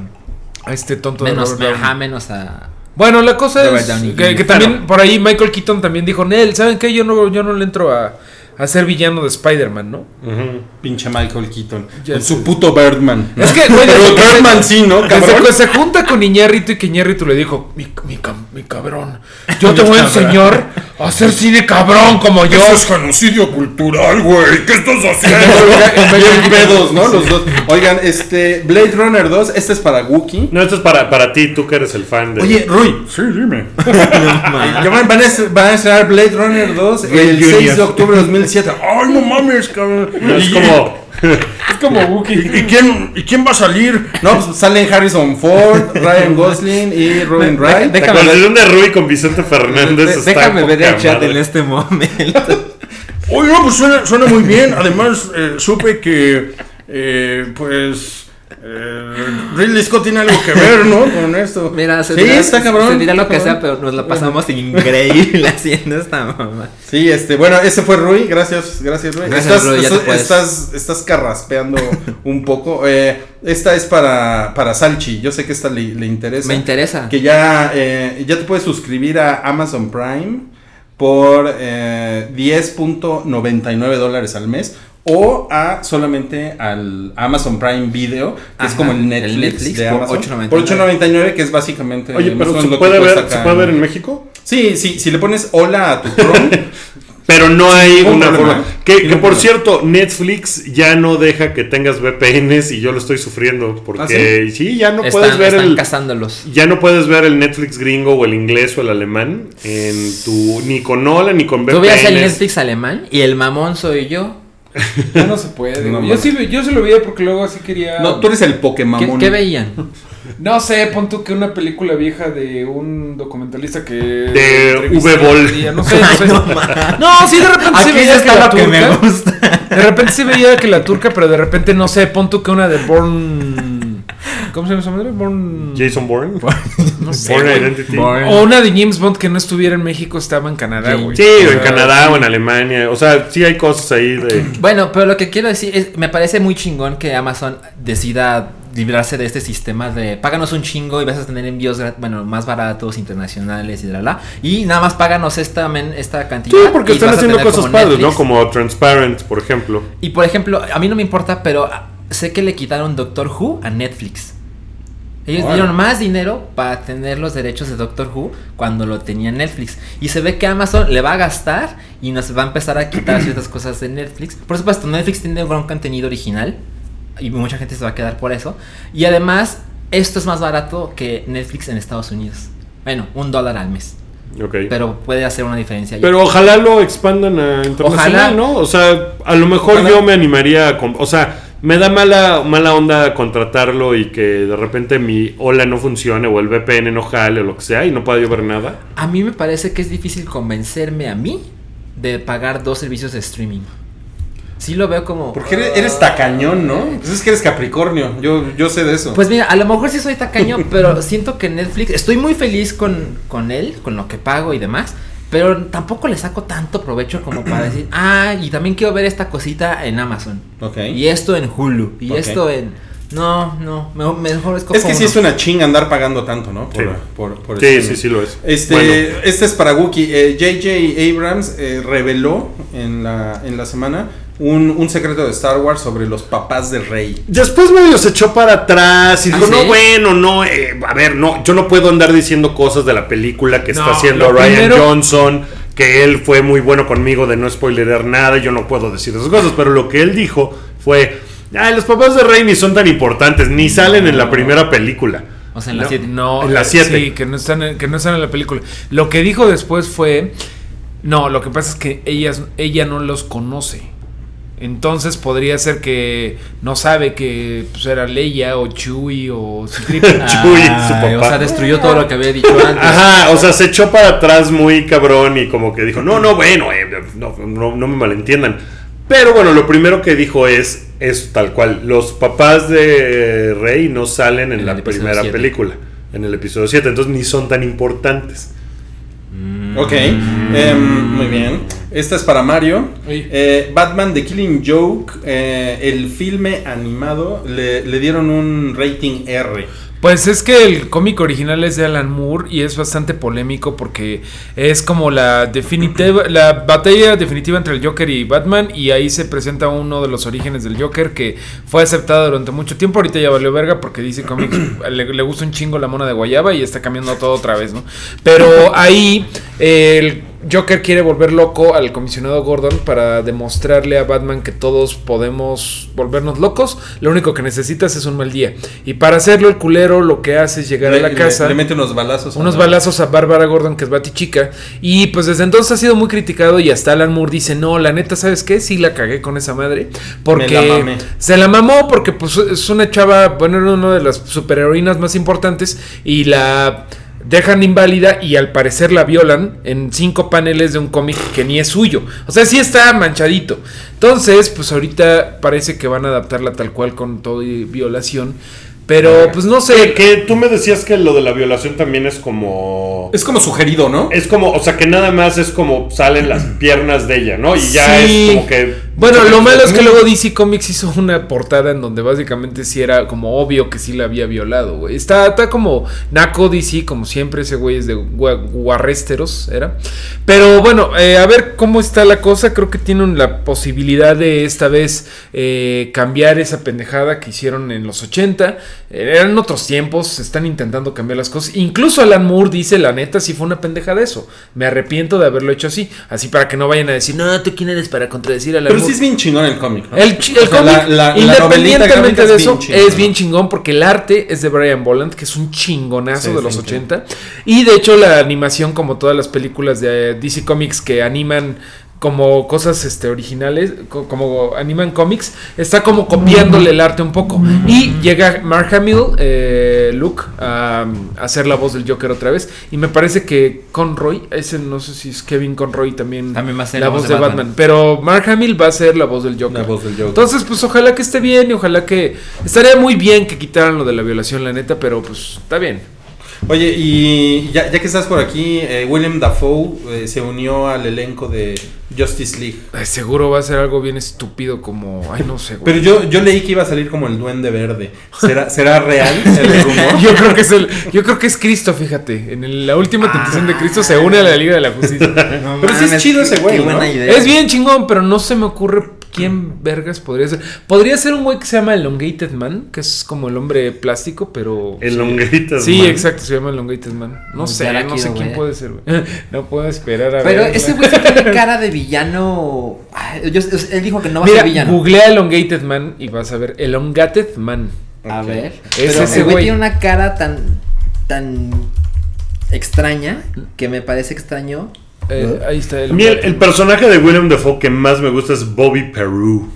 a este tonto Menos, de ajá, menos a. Bueno, la cosa Robert es Downey que, Jr. que también por ahí Michael Keaton también dijo, Nel, ¿saben qué? Yo no, yo no le entro a, a ser villano de Spider-Man, ¿no? Ujú. Pinche Michael Keaton. Ya con sé. su puto Birdman. Es que, güey, Pero Birdman sí, ¿no? Desde se junta con Iñárritu y que Iñárritu le dijo, mi, mi, mi cabrón, yo te voy a enseñar a hacer cine cabrón como yo. genocidio cultural, güey. ¿Qué estás haciendo? Bien pedos, ¿no? Los dos. Oigan, este. Blade Runner 2, este es para Wookiee. No, esto es para, para ti, tú que eres el fan de. Oye, Rui. Sí, dime. Van, a van a estrenar Blade Runner 2 el Junior. 6 de octubre de 2007. ¡Ay, no mames, cabrón! No, es como. Es como Wookiee. ¿Y quién, ¿Y quién va a salir? No, pues salen Harrison Ford, Ryan Gosling y Robin Wright. La Déjame conversación de Rui con Vicente Fernández está Déjame ver el chat madre. en este momento. Oye, no, pues suena, suena muy bien. Además, eh, supe que, eh, pues, eh, Ridley Scott tiene algo que ver, ¿no? Con esto. Mira, se sí, dirá, está cabrón. se dirá lo que sea, pero nos la pasamos increíble haciendo esta mamá. Sí, este, bueno, ese fue Rui. Gracias, gracias, Rui. Gracias, estás, Rui, ya te estás, puedes. estás, estás carraspeando un poco. Eh, esta es para, para Salchi. Yo sé que esta le, le interesa. Me interesa. Que ya, eh, ya te puedes suscribir a Amazon Prime por eh, 10.99 dólares al mes. O a solamente al Amazon Prime Video, que es como el el Netflix, Netflix de por Amazon. 8.99. Por 8.99, que es básicamente. Oye, pero ¿se puede, ver, ¿se puede ver en México? Sí, sí, si le pones hola a tu Chrome. Pero no hay una problema, forma. Que, que por problema. cierto, Netflix ya no deja que tengas VPNs y yo lo estoy sufriendo. Porque ¿Ah, sí? ya no están, puedes ver están el. cazándolos. Ya no puedes ver el Netflix gringo o el inglés o el alemán en tu ni con Hola ni con Tú veías el. Netflix alemán y el mamón soy yo. Ya no se puede. No yo, sí, lo- yo se lo veía porque luego así quería. No, tú eres el ¿Qué, Pokémon. qué veían? No sé, pon tú que una película vieja de un documentalista que. De V-Ball. No sé, no sé. no, sí, de repente se veía que la turca. gusta. De repente se veía que la turca, pero de repente no sé, pon tú que una de Born. ¿Cómo se llama esa madre? Born. Jason Bourne. No sé. Identity. O una de James Bond que no estuviera en México, estaba en Canadá, Sí. güey. Sí, O en sea, Canadá o en Alemania. O sea, sí hay cosas ahí de. Bueno, pero lo que quiero decir es, me parece muy chingón que Amazon decida librarse de este sistema de páganos un chingo y vas a tener envíos bueno, más baratos, internacionales y la la. Y nada más páganos esta, men- esta cantidad. Sí, porque y están vas a haciendo tener cosas padres, ¿no? Como Transparent, por ejemplo. Y por ejemplo, a mí no me importa, pero ah, sé que le quitaron Doctor Who a Netflix. Ellos dieron más dinero para tener los derechos de Doctor Who cuando lo tenía Netflix. Y se ve que Amazon le va a gastar y nos va a empezar a quitar ciertas cosas de Netflix. Por supuesto, Netflix tiene un gran contenido original y mucha gente se va a quedar por eso. Y además, esto es más barato que Netflix en Estados Unidos. Bueno, un dólar al mes. Pero, Pero puede hacer una diferencia. ojalá lo expandan a internacional, Ojalá. ¿no? O sea, a lo mejor Ojalá. yo me animaría a... O sea, me da mala, mala onda contratarlo y que de repente mi hola no funcione o el VPN no jale o lo que sea y no pueda yo ver nada. A mí me parece que es difícil convencerme a mí de pagar dos servicios de streaming. Sí lo veo como... Porque eres, eres tacañón, ¿no? Pues es que eres Capricornio. Yo, yo sé de eso. Pues mira, a lo mejor sí soy tacaño, pero siento que Netflix... Estoy muy feliz con, con él, con lo que pago y demás. Pero tampoco le saco tanto provecho como para decir, ah, y también quiero ver esta cosita en Amazon. ok. Y esto en Hulu. Y esto en... No, no, mejor, mejor escojo Es que sí es una chinga andar pagando tanto, ¿no? Por, Sí. por, por Sí, streaming. sí, sí lo es. Este, Bueno. este es para Wookie. Eh, J.J. Abrams eh, reveló en la, en la semana un, un secreto de Star Wars sobre los papás de Rey. Después medio se echó para atrás y ¿Ah, dijo, no, bueno, no, eh, a ver, no, yo no puedo andar diciendo cosas de la película que No, está haciendo Ryan primero- Johnson, que él fue muy bueno conmigo de no spoilerar nada, yo no puedo decir esas cosas, pero lo que él dijo fue, ah, los papás de Rey ni son tan importantes, ni salen en la primera película. O sea, en la No. siete. No, En la eh, siete. Sí, que no, están en, que no están en la película. Lo que dijo después fue. No, lo que pasa es que ellas, ella no los conoce. Entonces podría ser que no sabe que pues, era Leia o Chewie o Citripio. Chuy, su Ay, papá. O sea, destruyó todo lo que había dicho antes. Ajá, o sea, se echó para atrás muy cabrón y como que dijo, no, no, bueno, eh, no, no, no me malentiendan. Pero bueno, lo primero que dijo es, es tal cual, los papás de Rey no salen en, En la primera película, en el episodio 7, entonces ni son tan importantes. Ok, em, muy bien. Esta es para Mario. Eh, Batman The Killing Joke, eh, el filme animado, le, le dieron un rating R. Pues es que el cómic original es de Alan Moore y es bastante polémico porque es como la definitiva, la batalla definitiva entre el Joker y Batman y ahí se presenta uno de los orígenes del Joker que fue aceptado durante mucho tiempo, ahorita ya valió verga porque dice Comics le, le gusta un chingo la mona de guayaba y está cambiando todo otra vez, ¿no? Pero ahí el Joker quiere volver loco al comisionado Gordon para demostrarle a Batman que todos podemos volvernos locos. Lo único que necesitas es un mal día. Y para hacerlo, el culero lo que hace es llegar Le, a la casa. le mete unos balazos. a Unos la- balazos a Bárbara Gordon, que es Batichica. Y pues desde entonces ha sido muy criticado. Y hasta Alan Moore dice: No, la neta, ¿sabes qué? Sí la cagué con esa madre. Porque Me la mamé. se la mamó. Porque pues es una chava, bueno, era una de las superheroínas más importantes. Y la dejan inválida y al parecer la violan en cinco paneles de un cómic que ni es suyo. O sea, sí está manchadito. Entonces, pues ahorita parece que van a adaptarla tal cual con todo y violación. Pero pues no sé. Que, que tú me decías que lo de la violación también es como... Es como sugerido, ¿no? Es como, o sea, que nada más es como salen las piernas de ella, ¿no? Y ya Sí. es como que... Bueno, lo malo es que luego DC Comics hizo una portada en donde básicamente sí era como obvio que sí la había violado, güey. Está, está como Naco DC, como siempre, ese güey es de gua- guarresteros, era. Pero bueno, eh, a ver cómo está la cosa. Creo que tienen la posibilidad de esta vez eh, cambiar esa pendejada que hicieron en los 80. Eh, eran otros tiempos, están intentando cambiar las cosas. Incluso Alan Moore dice, la neta, sí fue una pendejada eso. Me arrepiento de haberlo hecho así. Así para que no vayan a decir, no, tú quién eres para contradecir a Alan Pero Moore. sí es bien chingón el cómic, ¿no? El, sea, cómic, la- la- la independientemente de es eso, bien es bien chingón porque el arte es de Brian Boland, que es un chingonazo Sí, de los sí, 80. Y de hecho la animación, como todas las películas de DC Comics que animan como cosas este, originales, co- como animan cómics, está como copiándole el arte un poco. Y llega Mark Hamill, eh, Luke, a, a hacer la voz del Joker otra vez. Y me parece que Conroy, ese no sé si es Kevin Conroy también, También va a ser la voz de Batman. Pero Mark Hamill va a ser la voz del Joker. La voz del Joker. Entonces, pues ojalá que esté bien y ojalá que... Estaría muy bien que quitaran lo de la violación, la neta, pero pues está bien. Oye, y ya, ya que estás por aquí, eh, William Dafoe eh, se unió al elenco de Justice League. Ay, seguro va a ser algo bien estúpido como... Ay, no sé, güey. Pero yo, yo leí que iba a salir como el duende verde. ¿Será, ¿será real el rumor? Yo creo que es el, yo creo que es Cristo, fíjate. En el- la última tentación de Cristo se une a la Liga de la Justicia. Pero sí es chido ese güey, Qué buena ¿no? idea. es bien chingón, pero no se me ocurre ¿Quién vergas podría ser? Podría ser un güey que se llama Elongated Man, que es como el hombre plástico, pero. Elongated Sí, Man. exacto, se llama Elongated Man. No Pues sé, no sé quién ver. puede ser, güey. No puedo esperar a Pero ver. ese güey sí tiene cara de villano. Ay, yo- él dijo que no va a ser villano. googlea Elongated Man y vas a ver Elongated Man. A ver. Es Pero ese güey. tiene una cara tan. tan. extraña. Que me parece extraño. Eh, ahí está A mí el, personaje de William Defoe que más me gusta es Bobby Peru.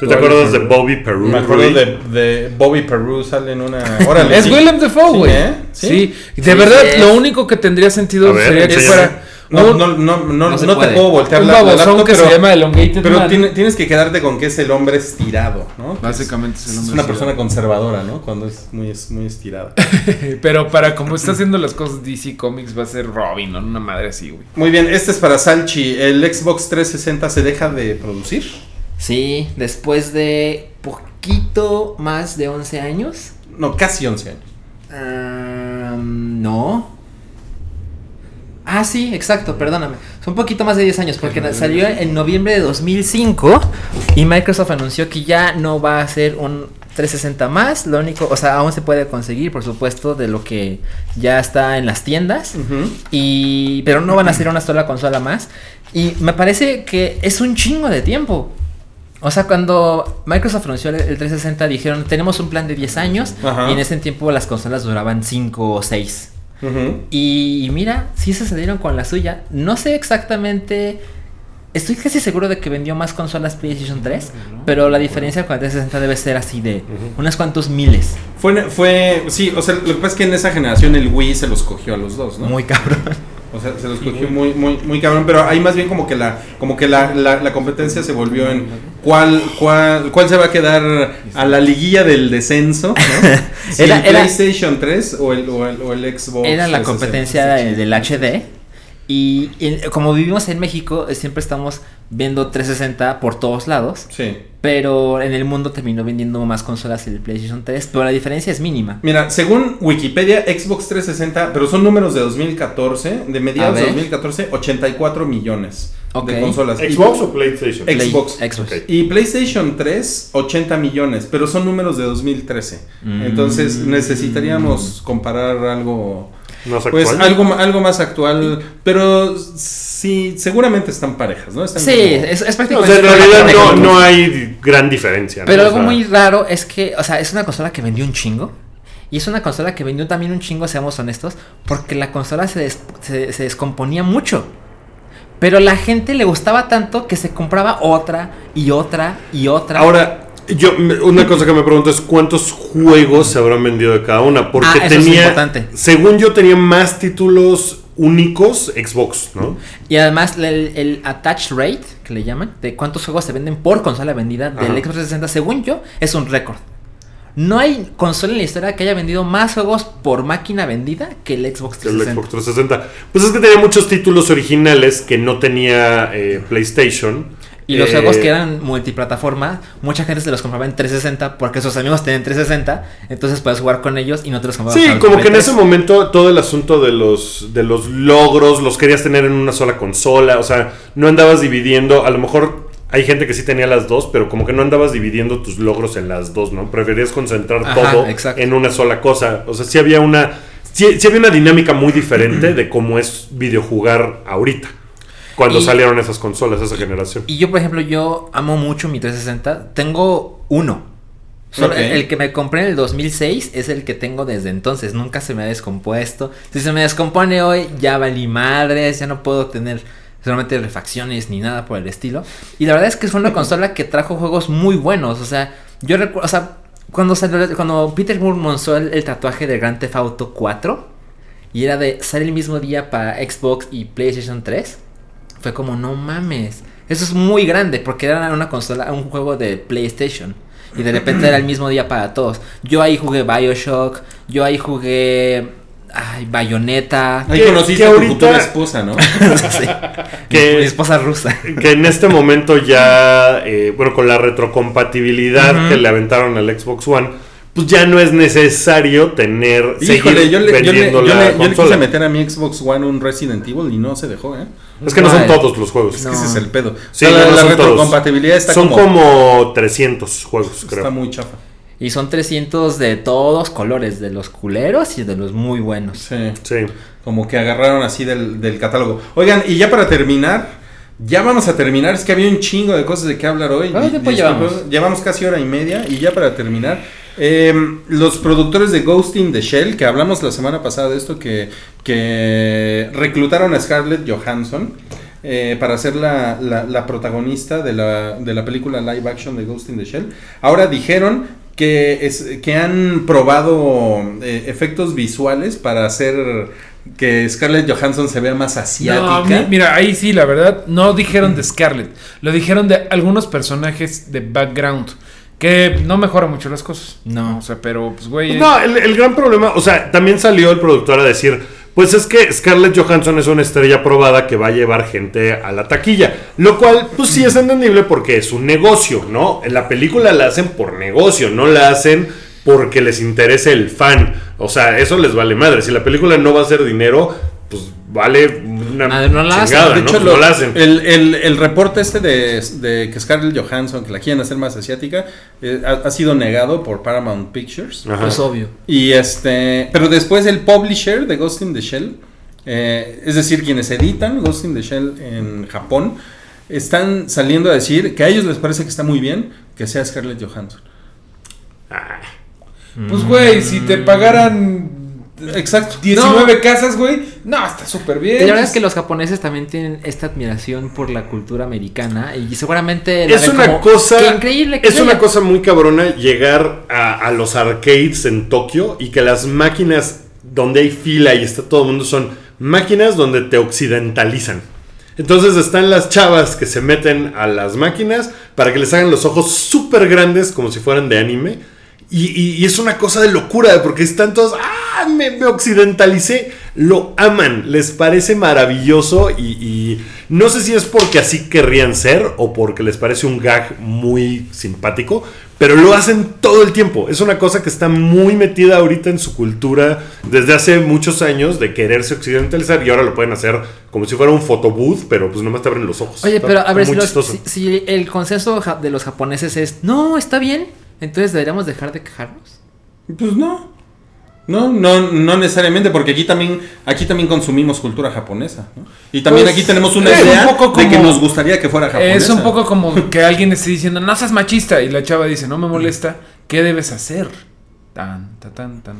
¿Tú te acuerdas de. Bobby Peru? Me acuerdo de, de Bobby Peru, sale en una. Órale, Es sí. Willem Dafoe, Sí, güey. ¿eh? Sí, Sí. De Sí, verdad, lo único que tendría sentido ver, sería que fuera No, no, no, no, No te puedo voltear la, laptop, que pero, se llama Elongated pero Man. tiene- tienes que quedarte con que es el hombre estirado, ¿no? Básicamente es el hombre es una estirado. persona conservadora, ¿no? Cuando es muy, es muy estirada. Pero para como está haciendo las cosas DC Comics va a ser Robin, ¿no? Una madre así, güey. Muy bien, este es para Salchi. ¿El Xbox 360 se deja de producir? Sí, después de poquito más de 11 años. No, casi 11 años. Ah, no. Ah, sí, exacto, perdóname. Son un poquito más de 10 años porque salió en noviembre de 2005 y Microsoft anunció que ya no va a ser un 360 más. Lo único, o sea, aún se puede conseguir, por supuesto, de lo que ya está en las tiendas. Y pero no van a ser una sola consola más y me parece que es un chingo de tiempo. O sea, cuando Microsoft anunció el el 360 dijeron, "Tenemos un plan de 10 años" y en ese tiempo las consolas duraban 5 o 6. Y mira, sí se salieron con la suya. No sé exactamente. Estoy casi seguro de que vendió más consolas PlayStation 3, pero la diferencia con el 360 debe ser así de unos cuantos miles. Fue, fue, sí, o sea, lo que pasa es que en esa generación el Wii se los cogió a los dos, ¿no? Muy cabrón. O sea, se los cogió muy, muy, muy cabrón, pero ahí más bien como que la, como que la, la, la competencia se volvió en cuál, cuál, cuál se va a quedar a la liguilla del descenso, ¿no? Si Era- el era- PlayStation 3 o el, o el, o el Xbox. Era la 360. competencia de- del HD. Y, y como vivimos en México, eh, siempre estamos viendo 360 por todos lados. Sí. Pero en el mundo terminó vendiendo más consolas el PlayStation 3, pero la diferencia es mínima. Mira, según Wikipedia, Xbox 360, pero son números de 2014, de mediados de ver. 2014, 84 millones De consolas. Y- ¿Xbox o PlayStation? Play- Xbox. Xbox. Y PlayStation 3, 80 millones, pero son números de 2013. Mm. Entonces necesitaríamos comparar algo, ¿Más pues actual? algo, algo más actual, pero sí, seguramente están parejas, ¿no? Están Sí, como- es, es O prácticamente. sea, en realidad no, no hay gran diferencia. ¿no? Pero O algo sea, muy raro es que, o sea, es una consola que vendió un chingo. Y es una consola que vendió también un chingo, seamos honestos, porque la consola se, des- se, se descomponía mucho. Pero la gente le gustaba tanto que se compraba otra y otra y otra. Ahora, yo una cosa que me pregunto es cuántos juegos se habrán vendido de cada una. Porque Ah, eso es tenía, importante. según yo, tenía más títulos únicos Xbox, ¿no? Y además el, el attach rate, que le llaman, de cuántos juegos se venden por consola vendida del Ajá. Xbox 360, según yo, es un récord. No hay consola en la historia que haya vendido más juegos por máquina vendida que el Xbox El 360. Xbox 360. Pues es que tenía muchos títulos originales que no tenía eh, PlayStation. Y los Eh, juegos que eran multiplataforma, mucha gente se los compraba en 360 porque sus amigos tenían 360, entonces puedes jugar con ellos y no te los comprabas. Sí, el como que en ese 3. momento todo el asunto de los, de los logros los querías tener en una sola consola, o sea, no andabas dividiendo, a lo mejor hay gente que sí tenía las dos, pero como que no andabas dividiendo tus logros en las dos, ¿no? Preferías concentrar Ajá, todo exacto. en una sola cosa, o sea, sí había una, sí, sí había una dinámica muy diferente de cómo es videojugar ahorita, cuando Y- salieron esas consolas, esa generación. Y yo, por ejemplo, yo amo mucho mi 360. Tengo uno. Solo Ok. El que me compré en el 2006 es el que tengo desde entonces. Nunca se me ha descompuesto. Si se me descompone hoy, ya valí madres. Ya no puedo tener solamente refacciones ni nada por el estilo. Y la verdad es que es una consola que trajo juegos muy buenos. O sea, yo recuerdo. O sea, cuando, salió- cuando Peter Moore monzó el, el tatuaje de Grand Theft Auto 4 y era de salir el mismo día para Xbox y PlayStation 3, fue como, no mames. Eso es muy grande porque era una consola, un juego de PlayStation. Y de repente era el mismo día para todos. Yo ahí jugué Bioshock, yo ahí jugué. Ay, Bayonetta. Ahí conociste que a tu ahorita- futura esposa, ¿no? Sí. Que- Mi esposa rusa. que en este momento ya, eh, bueno, con la retrocompatibilidad que le aventaron al Xbox One, pues ya no es necesario tener, Híjole, seguir yo le, yo, le, vendiendo yo la le- yo le quise meter a mi Xbox One un Resident Evil y no se dejó, ¿eh? Es que no son todos los juegos. Es que ese es el pedo. Sí, O sea, no, la, no la son todos. retrocompatibilidad está Son como, como 300 juegos, creo. Está muy chafa. Y son 300 de todos colores, de los culeros y de los muy buenos. Sí. Sí. Como que agarraron así del, del catálogo. Oigan, y ya para terminar, ya vamos a terminar. Es que había un chingo de cosas de qué hablar hoy. ¿Cuánto tiempo Disculpe, llevamos? Llevamos casi hora y media. Y ya para terminar, eh, los productores de Ghost in the Shell, que hablamos la semana pasada de esto, que, que reclutaron a Scarlett Johansson. eh, para ser la, la- la protagonista de la, de la película live action de Ghost in the Shell. Ahora dijeron que, es, que han probado eh, efectos visuales para hacer que Scarlett Johansson se vea más asiática. No, mira, ahí sí, la verdad, no dijeron de Scarlett, lo dijeron de algunos personajes de background, que no mejora mucho las cosas. No. O sea, pero, pues, güey. No, el, el gran problema, o sea, también salió el productor a decir, pues es que Scarlett Johansson es una estrella probada que va a llevar gente a la taquilla, lo cual pues sí es entendible porque es un negocio, ¿no? La película la hacen por negocio, no la hacen porque les interese el fan, o sea, eso les vale madre, si la película no va a hacer dinero, pues vale una Madre, no la hacen. de ¿no? hecho, Pues lo- no la hacen. El, el- el reporte este de, de que Scarlett Johansson, que la quieren hacer más asiática, eh, ha, ha sido negado por Paramount Pictures. Ajá. Es obvio. Y este, pero después el publisher de Ghost in the Shell, eh, es decir, quienes editan Ghost in the Shell en Japón, están saliendo a decir que a ellos les parece que está muy bien que sea Scarlett Johansson. Pues, güey, si te pagaran Exacto. 19 casas, güey, no, está súper bien. Y la verdad es que los japoneses también tienen esta admiración por la cultura americana y seguramente la Es una como, cosa. "Qué increíble que es sea". una cosa muy cabrona llegar a, a los arcades en Tokio y que las máquinas donde hay fila y está todo el mundo son máquinas donde te occidentalizan. Entonces están las chavas que se meten a las máquinas para que les hagan los ojos súper grandes como si fueran de anime. Y, y- y es una cosa de locura porque están todos, ah, me, me occidentalicé. Lo aman, les parece maravilloso y, y no sé si es porque así querrían ser o porque les parece un gag muy simpático, pero lo hacen todo el tiempo. Es una cosa que está muy metida ahorita en su cultura desde hace muchos años de quererse occidentalizar y ahora lo pueden hacer como si fuera un photobooth, pero pues nomás te abren los ojos. Oye, Está- pero a ver, si, los- si- si el consenso de los japoneses es, no, está bien, entonces deberíamos dejar de quejarnos. Pues no. No, no, no necesariamente, porque aquí también, aquí también consumimos cultura japonesa. ¿no? Y también Pues, aquí tenemos una un idea de que nos gustaría que fuera japonesa. Es un poco como que alguien esté diciendo, no seas machista. Y la chava dice, no me molesta. ¿Qué debes hacer? Tan, ta, tan, tan.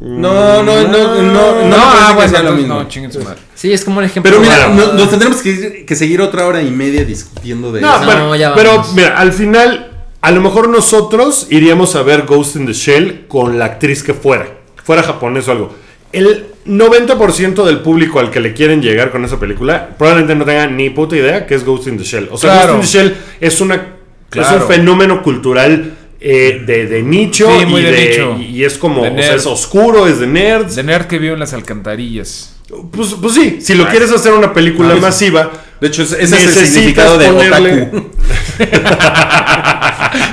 No, no, no, no, no, me ah, bueno, sea lo mismo. no, chinguen su madre. Sí, es como un ejemplo. Pero mira, Bueno. no- nos tendremos que, que seguir otra hora y media discutiendo de No, eso. pero, ya pero, mira, al final, a lo mejor nosotros iríamos a ver Ghost in the Shell con la actriz que fuera, fuera japonés o algo. El 90% del público al que le quieren llegar con esa película probablemente no tenga ni puta idea que es Ghost in the Shell. O sea, Claro. Ghost in the Shell es, una, es Claro. un fenómeno cultural eh, de, de nicho, Sí, muy y, de de- nicho. y es como, o sea, es oscuro, es de nerds. De nerd que vive en las alcantarillas. Pues, pues sí, si lo quieres hacer una película masiva, De hecho, ese es el significado de ponerle- otaku.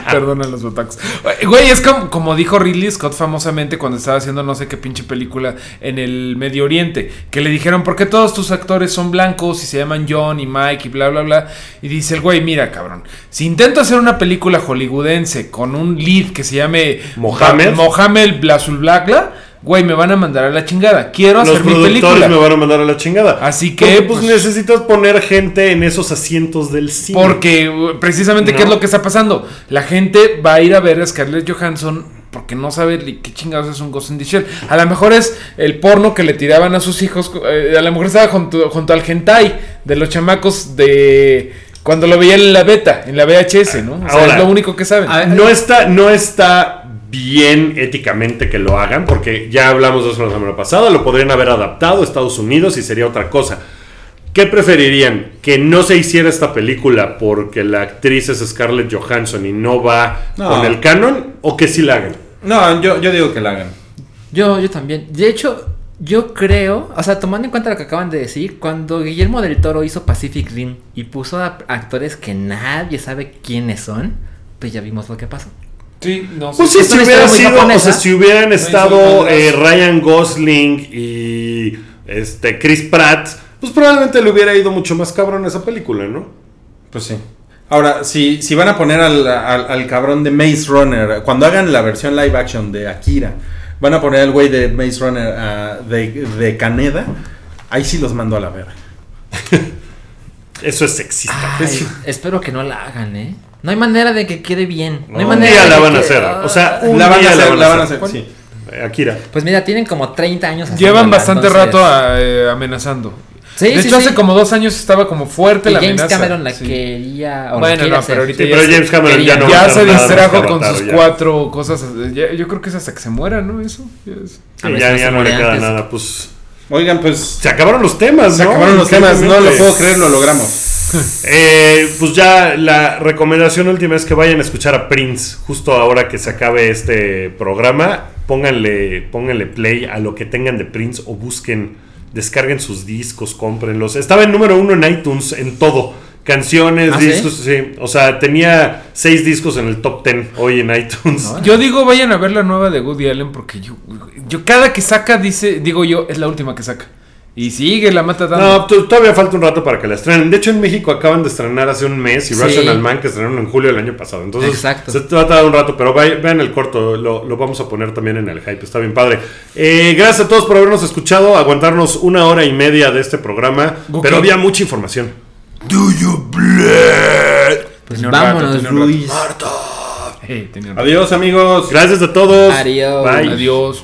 Perdona los otakus. Güey, es como, como dijo Ridley Scott famosamente cuando estaba haciendo no sé qué pinche película en el Medio Oriente. Que le dijeron, ¿por qué todos tus actores son blancos y se llaman John y Mike y bla, bla, bla? Y dice el güey, mira, cabrón. Si intento hacer una película hollywoodense con un lead que se llame Mohamed. Mohamed Blasulblagla, güey, me van a mandar a la chingada. Quiero los hacer mi productores película. me van a mandar a la chingada. Así que, Porque, pues, pues- necesitas poner gente en esos asientos del cine. Porque precisamente, ¿qué es lo que está pasando? La gente va a ir a ver a Scarlett Johansson porque no sabe qué chingados es un Ghost in the Shell. A lo mejor es el porno que le tiraban a sus hijos. eh, a lo mejor estaba junto, junto al hentai de los chamacos de... Cuando lo veían en la beta, en la VHS, ¿no? O sea, Ahora, es lo único que saben. a ver, no está, no está bien éticamente que lo hagan, porque ya hablamos de eso la semana pasada, lo podrían haber adaptado a Estados Unidos y sería otra cosa. ¿Qué preferirían? ¿Que no se hiciera esta película porque la actriz es Scarlett Johansson y no va No. con el canon? ¿O que sí la hagan? No, yo, yo digo que la hagan. Yo, yo también. De hecho, yo creo, o sea, tomando en cuenta lo que acaban de decir, cuando Guillermo del Toro hizo Pacific Rim y puso a actores que nadie sabe quiénes son, pues ya vimos lo que pasó. Sí, no Pues si una hubiera sido, o sea, si hubieran estado eh. Ryan Gosling y este Chris Pratt, pues probablemente le hubiera ido mucho más cabrón esa película, ¿no? Pues sí. Ahora, si, si van a poner al, al- al cabrón de Maze Runner, cuando hagan la versión live action de Akira, van a poner al güey de Maze Runner ah, de, de Caneda, ahí sí los mando a la verga. Eso es sexista. Ay, espero que no la hagan, ¿eh? No hay manera de que quede bien. No hay un manera día de la que van a hacer. O sea, un La van a día hacer, la van a hacer, ¿Cuál? sí. Eh, Akira. Pues mira, tienen como 30 años Llevan bastante entonces- rato a- eh, amenazando. Sí, de sí, hecho, sí. hace como dos años estaba como fuerte Y la James amenaza. Cameron la Sí. quería. o Bueno, no, hacer. pero ahorita Sí, ya pero se- James Cameron ya no ya se distrajo con sus ya. cuatro cosas. Ya- yo creo que es hasta que se muera, ¿no? Eso. ya A ya, no ya se no le queda nada, pues. Oigan, pues Se acabaron los temas, se ¿no? acabaron los temas, no lo puedo creer, lo logramos. Eh, pues ya la recomendación última es que vayan a escuchar a Prince justo ahora que se acabe este programa. Pónganle, pónganle play a lo que tengan de Prince o busquen, descarguen sus discos, cómprenlos. Estaba en número uno en iTunes en todo. Canciones, ¿Ah, discos, sí? O sea, tenía seis discos en el top ten hoy en iTunes. Yo digo, vayan a ver la nueva de Woody Allen porque yo, yo cada que saca, dice, digo yo, es la última que saca. Y sigue, la mata dando. No, todavía falta un rato para que la estrenen. De hecho, en México acaban de estrenar hace un mes y Sí. Rational Man que estrenaron en julio del año pasado. Entonces, Exacto. se va a tardar un rato, pero vean el corto, lo, lo vamos a poner también en el hype. Está bien padre. Eh, gracias a todos por habernos escuchado, aguantarnos una hora y media de este programa, pero había mucha información. Pues Tenía un rato, vámonos, tenía un rato. Luis. Hey, tenía- Adiós, amigos. Gracias a todos. Adiós. Bye. Adiós.